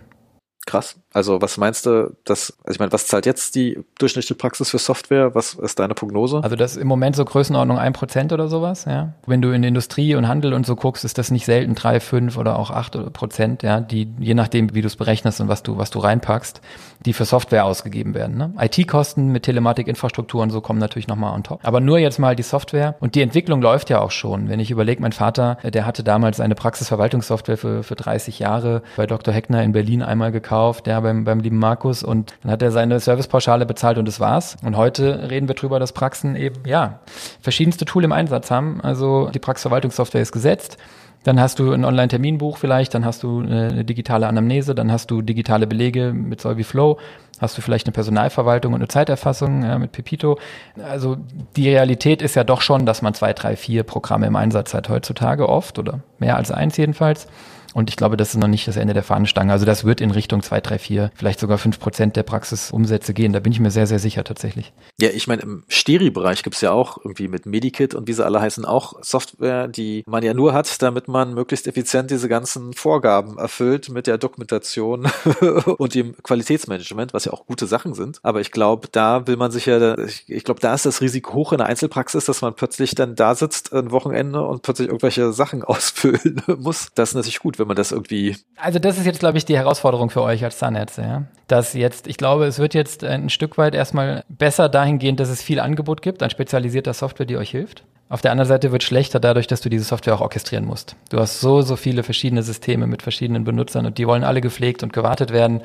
Krass. Also was meinst du, dass, also ich meine, was zahlt jetzt die durchschnittliche Praxis für Software? Was ist deine Prognose? Also das ist im Moment so Größenordnung ein Prozent oder sowas, ja. Wenn du in Industrie und Handel und so guckst, ist das nicht selten drei, fünf oder auch acht Prozent, ja, die, je nachdem, wie du es berechnest und was du, was du reinpackst, die für Software ausgegeben werden. Ne? IT-Kosten mit Telematikinfrastruktur und so kommen natürlich nochmal on top. Aber nur jetzt mal die Software und die Entwicklung läuft ja auch schon. Wenn ich überlege, mein Vater, der hatte damals eine Praxisverwaltungssoftware für, für 30 Jahre bei Dr. Heckner in Berlin einmal gekauft, der beim, beim lieben Markus und dann hat er seine Servicepauschale bezahlt und das war's. Und heute reden wir drüber, dass Praxen eben, ja, verschiedenste Tool im Einsatz haben. Also die Praxisverwaltungssoftware ist gesetzt. Dann hast du ein Online-Terminbuch vielleicht, dann hast du eine digitale Anamnese, dann hast du digitale Belege mit Solvi Flow, hast du vielleicht eine Personalverwaltung und eine Zeiterfassung ja, mit Pepito. Also die Realität ist ja doch schon, dass man zwei, drei, vier Programme im Einsatz hat heutzutage oft oder mehr als eins jedenfalls. Und ich glaube, das ist noch nicht das Ende der Fahnenstange. Also das wird in Richtung 2, 3, 4, vielleicht sogar 5 Prozent der Praxisumsätze gehen. Da bin ich mir sehr, sehr sicher tatsächlich. Ja, ich meine, im Steri-Bereich gibt es ja auch irgendwie mit Medikit und wie sie alle heißen auch Software, die man ja nur hat, damit man möglichst effizient diese ganzen Vorgaben erfüllt mit der Dokumentation und dem Qualitätsmanagement, was ja auch gute Sachen sind. Aber ich glaube, da will man sich ja, ich, ich glaube, da ist das Risiko hoch in der Einzelpraxis, dass man plötzlich dann da sitzt ein Wochenende und plötzlich irgendwelche Sachen ausfüllen muss. Das ist natürlich gut, wenn man das irgendwie. Also das ist jetzt, glaube ich, die Herausforderung für euch als Zahnärzte, ja. Dass jetzt, ich glaube, es wird jetzt ein Stück weit erstmal besser dahingehend, dass es viel Angebot gibt an spezialisierter Software, die euch hilft. Auf der anderen Seite wird schlechter dadurch, dass du diese Software auch orchestrieren musst. Du hast so, so viele verschiedene Systeme mit verschiedenen Benutzern und die wollen alle gepflegt und gewartet werden.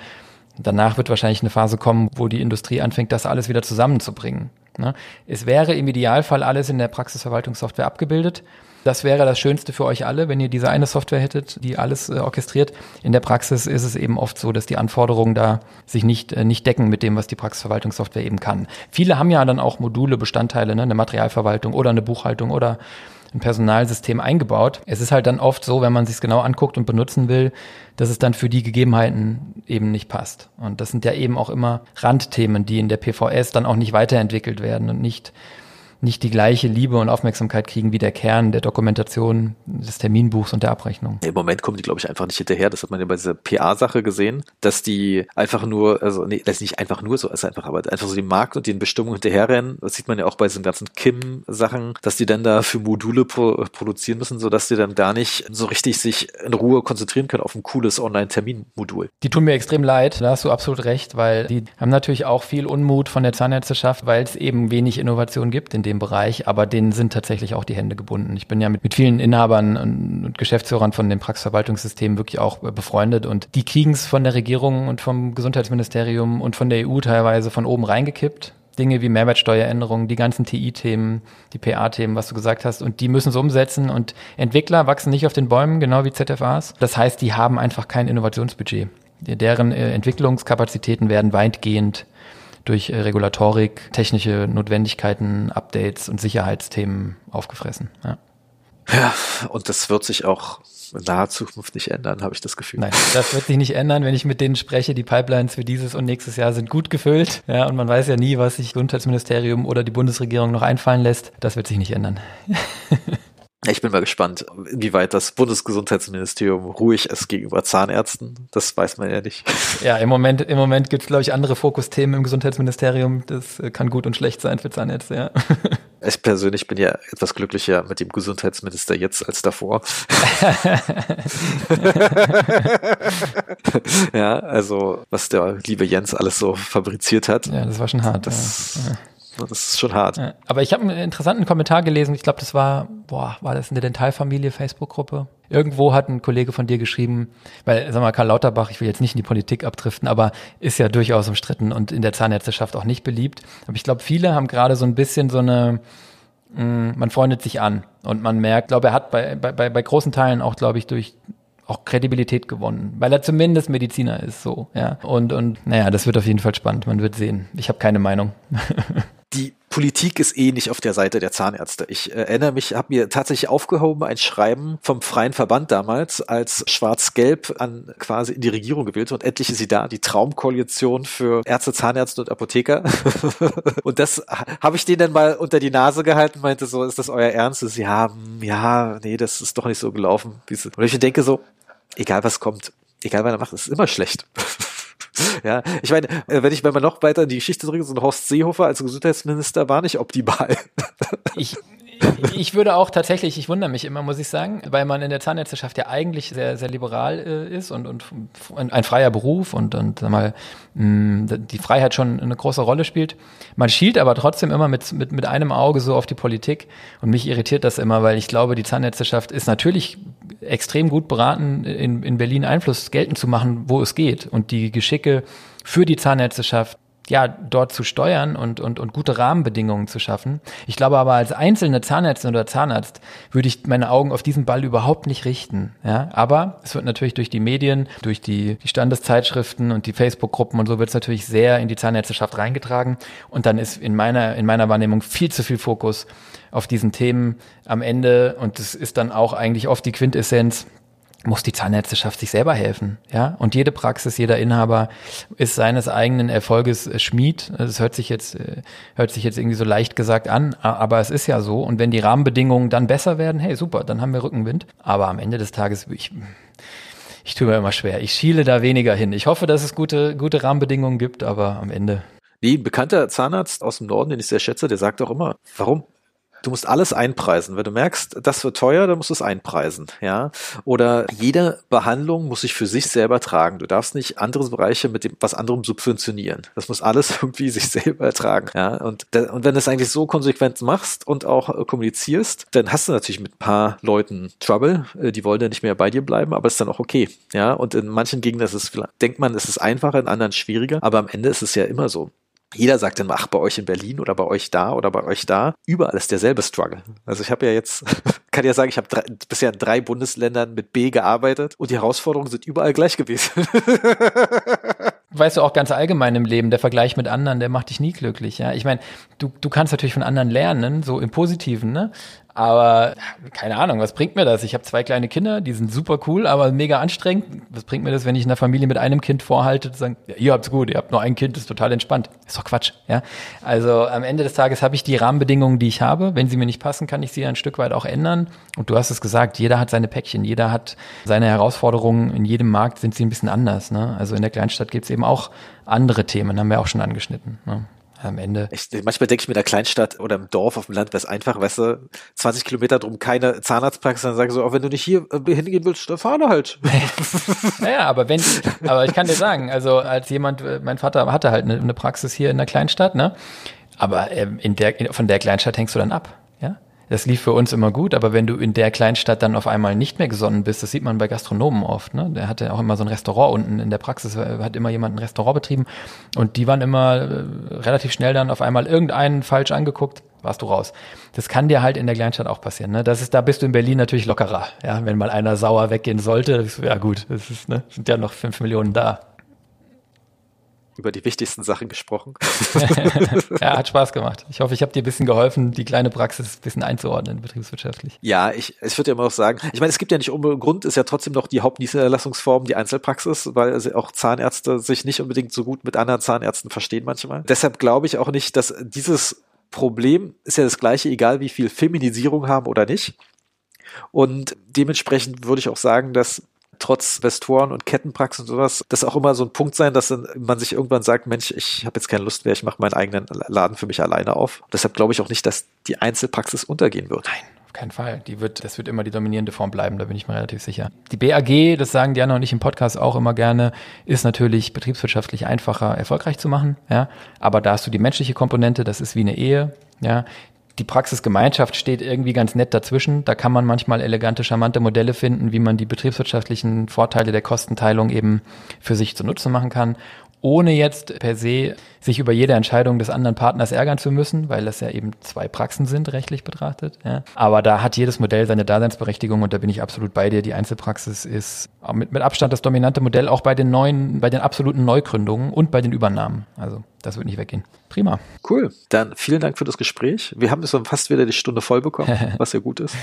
Danach wird wahrscheinlich eine Phase kommen, wo die Industrie anfängt, das alles wieder zusammenzubringen. Ne? Es wäre im Idealfall alles in der Praxisverwaltungssoftware abgebildet. Das wäre das Schönste für euch alle, wenn ihr diese eine Software hättet, die alles äh, orchestriert. In der Praxis ist es eben oft so, dass die Anforderungen da sich nicht, äh, nicht decken mit dem, was die Praxisverwaltungssoftware eben kann. Viele haben ja dann auch Module, Bestandteile, ne, eine Materialverwaltung oder eine Buchhaltung oder ein Personalsystem eingebaut. Es ist halt dann oft so, wenn man sich genau anguckt und benutzen will, dass es dann für die Gegebenheiten eben nicht passt. Und das sind ja eben auch immer Randthemen, die in der PVS dann auch nicht weiterentwickelt werden und nicht nicht die gleiche Liebe und Aufmerksamkeit kriegen wie der Kern der Dokumentation des Terminbuchs und der Abrechnung. Im Moment kommen die, glaube ich, einfach nicht hinterher. Das hat man ja bei dieser PA-Sache gesehen, dass die einfach nur, also nee, das ist nicht einfach nur so, ist einfach, aber einfach so die Markt und den Bestimmungen hinterherrennen. Das sieht man ja auch bei diesen ganzen Kim-Sachen, dass die dann da für Module pro produzieren müssen, sodass die dann gar nicht so richtig sich in Ruhe konzentrieren können auf ein cooles Online-Terminmodul. Die tun mir extrem leid, da hast du absolut recht, weil die haben natürlich auch viel Unmut von der Zahnärzteschaft, weil es eben wenig Innovation gibt in dem Bereich, aber denen sind tatsächlich auch die Hände gebunden. Ich bin ja mit, mit vielen Inhabern und Geschäftsführern von dem Praxisverwaltungssystem wirklich auch befreundet und die kriegen es von der Regierung und vom Gesundheitsministerium und von der EU teilweise von oben reingekippt. Dinge wie Mehrwertsteueränderungen, die ganzen TI-Themen, die PA-Themen, was du gesagt hast, und die müssen es umsetzen. Und Entwickler wachsen nicht auf den Bäumen, genau wie ZFAs. Das heißt, die haben einfach kein Innovationsbudget. Deren äh, Entwicklungskapazitäten werden weitgehend durch äh, Regulatorik, technische Notwendigkeiten, Updates und Sicherheitsthemen aufgefressen. Ja. Ja, und das wird sich auch in naher Zukunft nicht ändern, habe ich das Gefühl. Nein, das wird sich nicht ändern, wenn ich mit denen spreche. Die Pipelines für dieses und nächstes Jahr sind gut gefüllt. Ja, und man weiß ja nie, was sich Gesundheitsministerium oder die Bundesregierung noch einfallen lässt. Das wird sich nicht ändern. Ich bin mal gespannt, inwieweit das Bundesgesundheitsministerium ruhig ist gegenüber Zahnärzten. Das weiß man ja nicht. Ja, im Moment, im Moment gibt es, glaube ich, andere Fokusthemen im Gesundheitsministerium. Das äh, kann gut und schlecht sein für Zahnärzte, ja. Ich persönlich bin ja etwas glücklicher mit dem Gesundheitsminister jetzt als davor. ja, also was der liebe Jens alles so fabriziert hat. Ja, das war schon hart. Das, ja. Das ist schon hart. Ja, aber ich habe einen interessanten Kommentar gelesen. Ich glaube, das war, boah, war das eine Dentalfamilie Facebook-Gruppe? Irgendwo hat ein Kollege von dir geschrieben, weil, sag mal, Karl Lauterbach, ich will jetzt nicht in die Politik abdriften, aber ist ja durchaus umstritten und in der Zahnärzteschaft auch nicht beliebt. Aber ich glaube, viele haben gerade so ein bisschen so eine, mh, mm, man freundet sich an und man merkt, glaube er hat bei, bei, bei großen Teilen auch, glaube ich, durch auch Kredibilität gewonnen, weil er zumindest Mediziner ist, so, ja. Und, und, naja, das wird auf jeden Fall spannend, man wird sehen. Ich habe keine Meinung. Politik ist eh nicht auf der Seite der Zahnärzte. Ich äh, erinnere mich, habe mir tatsächlich aufgehoben ein Schreiben vom Freien Verband damals, als Schwarz-Gelb an quasi in die Regierung gewählt und endlich ist sie da, die Traumkoalition für Ärzte, Zahnärzte und Apotheker. und das habe ich denen dann mal unter die Nase gehalten, meinte so, ist das euer Ernst? Sie haben, ja, nee, das ist doch nicht so gelaufen. Und ich denke so, egal was kommt, egal was er macht, ist immer schlecht. Ja, ich meine, äh, wenn ich, wenn man noch weiter in die Geschichte zurück, so ein Horst Seehofer als Gesundheitsminister war nicht optimal. Ich, ich würde auch tatsächlich, ich wundere mich immer, muss ich sagen, weil man in der Zahnärzteschaft ja eigentlich sehr, sehr liberal äh, ist und, und ein freier Beruf und, und sag mal, mh, die Freiheit schon eine große Rolle spielt. Man schielt aber trotzdem immer mit, mit, mit einem Auge so auf die Politik und mich irritiert das immer, weil ich glaube, die Zahnärzteschaft ist natürlich extrem gut beraten, in, in Berlin Einfluss geltend zu machen, wo es geht. Und die Geschicke für die Zahnärzteschaft ja, dort zu steuern und, und, und gute Rahmenbedingungen zu schaffen. Ich glaube aber als einzelne Zahnärztin oder Zahnarzt würde ich meine Augen auf diesen Ball überhaupt nicht richten. Ja, aber es wird natürlich durch die Medien, durch die, die Standeszeitschriften und die Facebook-Gruppen und so wird es natürlich sehr in die Zahnärzteschaft reingetragen. Und dann ist in meiner, in meiner Wahrnehmung viel zu viel Fokus auf diesen Themen am Ende. Und das ist dann auch eigentlich oft die Quintessenz muss die Zahnärzteschaft sich selber helfen, ja. Und jede Praxis, jeder Inhaber ist seines eigenen Erfolges äh, Schmied. Das hört sich jetzt, äh, hört sich jetzt irgendwie so leicht gesagt an, aber es ist ja so. Und wenn die Rahmenbedingungen dann besser werden, hey, super, dann haben wir Rückenwind. Aber am Ende des Tages, ich, ich tue mir immer schwer. Ich schiele da weniger hin. Ich hoffe, dass es gute, gute Rahmenbedingungen gibt, aber am Ende. Nee, ein bekannter Zahnarzt aus dem Norden, den ich sehr schätze, der sagt auch immer, warum? Du musst alles einpreisen. Wenn du merkst, das wird teuer, dann musst du es einpreisen, ja. Oder jede Behandlung muss sich für sich selber tragen. Du darfst nicht andere Bereiche mit dem was anderem subventionieren. Das muss alles irgendwie sich selber tragen, ja. Und, und wenn du es eigentlich so konsequent machst und auch äh, kommunizierst, dann hast du natürlich mit ein paar Leuten Trouble. Äh, die wollen ja nicht mehr bei dir bleiben, aber ist dann auch okay, ja. Und in manchen Gegenden ist es, denkt man, es ist einfacher, in anderen schwieriger. Aber am Ende ist es ja immer so. Jeder sagt dann, ach, bei euch in Berlin oder bei euch da oder bei euch da. Überall ist derselbe Struggle. Also ich habe ja jetzt, kann ja sagen, ich habe bisher in drei Bundesländern mit B gearbeitet und die Herausforderungen sind überall gleich gewesen. weißt du auch ganz allgemein im Leben, der Vergleich mit anderen, der macht dich nie glücklich. Ja, ich meine, du, du kannst natürlich von anderen lernen, so im Positiven, ne? Aber keine Ahnung, was bringt mir das? Ich habe zwei kleine Kinder, die sind super cool, aber mega anstrengend. Was bringt mir das, wenn ich in der Familie mit einem Kind vorhalte, zu sagen, ja, ihr habt's gut, ihr habt nur ein Kind, ist total entspannt. Ist doch Quatsch, ja? Also am Ende des Tages habe ich die Rahmenbedingungen, die ich habe. Wenn sie mir nicht passen, kann ich sie ein Stück weit auch ändern. Und du hast es gesagt, jeder hat seine Päckchen, jeder hat seine Herausforderungen. In jedem Markt sind sie ein bisschen anders. Ne? Also in der Kleinstadt gibt's eben auch andere Themen, haben wir auch schon angeschnitten. Ne? Am Ende. Ich, manchmal denke ich mir in der Kleinstadt oder im Dorf auf dem Land wäre es einfach, weißt du, 20 Kilometer drum keine Zahnarztpraxis, dann sagen so, auch wenn du nicht hier äh, hingehen willst, dann fahr halt. naja, aber wenn, aber ich kann dir sagen, also als jemand, äh, mein Vater hatte halt eine, eine Praxis hier in der Kleinstadt, ne? Aber ähm, in der, von der Kleinstadt hängst du dann ab. Das lief für uns immer gut, aber wenn du in der Kleinstadt dann auf einmal nicht mehr gesonnen bist, das sieht man bei Gastronomen oft, ne? Der hatte auch immer so ein Restaurant unten in der Praxis, äh, hat immer jemand ein Restaurant betrieben und die waren immer äh, relativ schnell dann auf einmal irgendeinen falsch angeguckt, warst du raus. Das kann dir halt in der Kleinstadt auch passieren, ne? Das ist, da bist du in Berlin natürlich lockerer, ja? Wenn mal einer sauer weggehen sollte, ja gut, das ist, ne? Sind ja noch fünf Millionen da. Über die wichtigsten Sachen gesprochen. ja, hat Spaß gemacht. Ich hoffe, ich habe dir ein bisschen geholfen, die kleine Praxis ein bisschen einzuordnen, betriebswirtschaftlich. Ja, ich, ich würde ja immer noch sagen, ich meine, es gibt ja nicht ohne Grund, ist ja trotzdem noch die Hauptniederlassungsform die Einzelpraxis, weil auch Zahnärzte sich nicht unbedingt so gut mit anderen Zahnärzten verstehen manchmal. Deshalb glaube ich auch nicht, dass dieses Problem ist ja das gleiche, egal wie viel Feminisierung haben oder nicht. Und dementsprechend würde ich auch sagen, dass trotz Vestoren und Kettenpraxis und sowas, das auch immer so ein Punkt sein, dass man sich irgendwann sagt, Mensch, ich habe jetzt keine Lust mehr, ich mache meinen eigenen Laden für mich alleine auf. Deshalb glaube ich auch nicht, dass die Einzelpraxis untergehen wird. Nein, auf keinen Fall. Die wird, das wird immer die dominierende Form bleiben, da bin ich mir relativ sicher. Die BAG, das sagen Diana und ich im Podcast auch immer gerne, ist natürlich betriebswirtschaftlich einfacher erfolgreich zu machen, ja. Aber da hast du die menschliche Komponente, das ist wie eine Ehe, ja die Praxisgemeinschaft steht irgendwie ganz nett dazwischen. Da kann man manchmal elegante, charmante Modelle finden, wie man die betriebswirtschaftlichen Vorteile der Kostenteilung eben für sich zunutze machen kann ohne jetzt per se sich über jede Entscheidung des anderen Partners ärgern zu müssen, weil das ja eben zwei Praxen sind, rechtlich betrachtet. Ja. Aber da hat jedes Modell seine Daseinsberechtigung und da bin ich absolut bei dir. Die Einzelpraxis ist mit, mit Abstand das dominante Modell, auch bei den neuen, bei den absoluten Neugründungen und bei den Übernahmen. Also das wird nicht weggehen. Prima. Cool. Dann vielen Dank für das Gespräch. Wir haben es fast wieder die Stunde voll bekommen, was ja gut ist.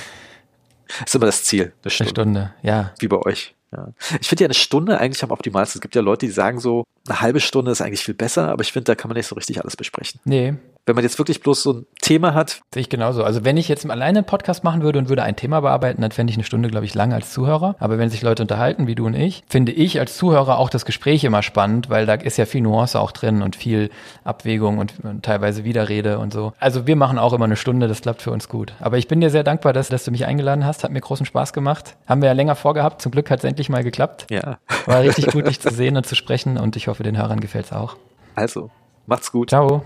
Das ist immer das Ziel. Eine Stunde. Eine Stunde, ja. Wie bei euch. Ja. Ich finde ja eine Stunde eigentlich am optimalsten. Es gibt ja Leute, die sagen so, eine halbe Stunde ist eigentlich viel besser, aber ich finde, da kann man nicht so richtig alles besprechen. Nee, wenn man jetzt wirklich bloß so ein Thema hat. Sehe ich genauso. Also wenn ich jetzt alleine einen Podcast machen würde und würde ein Thema bearbeiten, dann fände ich eine Stunde, glaube ich, lang als Zuhörer. Aber wenn sich Leute unterhalten, wie du und ich, finde ich als Zuhörer auch das Gespräch immer spannend, weil da ist ja viel Nuance auch drin und viel Abwägung und, und teilweise Widerrede und so. Also wir machen auch immer eine Stunde, das klappt für uns gut. Aber ich bin dir sehr dankbar, dass, dass du mich eingeladen hast. Hat mir großen Spaß gemacht. Haben wir ja länger vorgehabt. Zum Glück hat es endlich mal geklappt. Ja. War richtig gut, dich zu sehen und zu sprechen und ich hoffe, den Hörern gefällt es auch. Also, macht's gut. Ciao.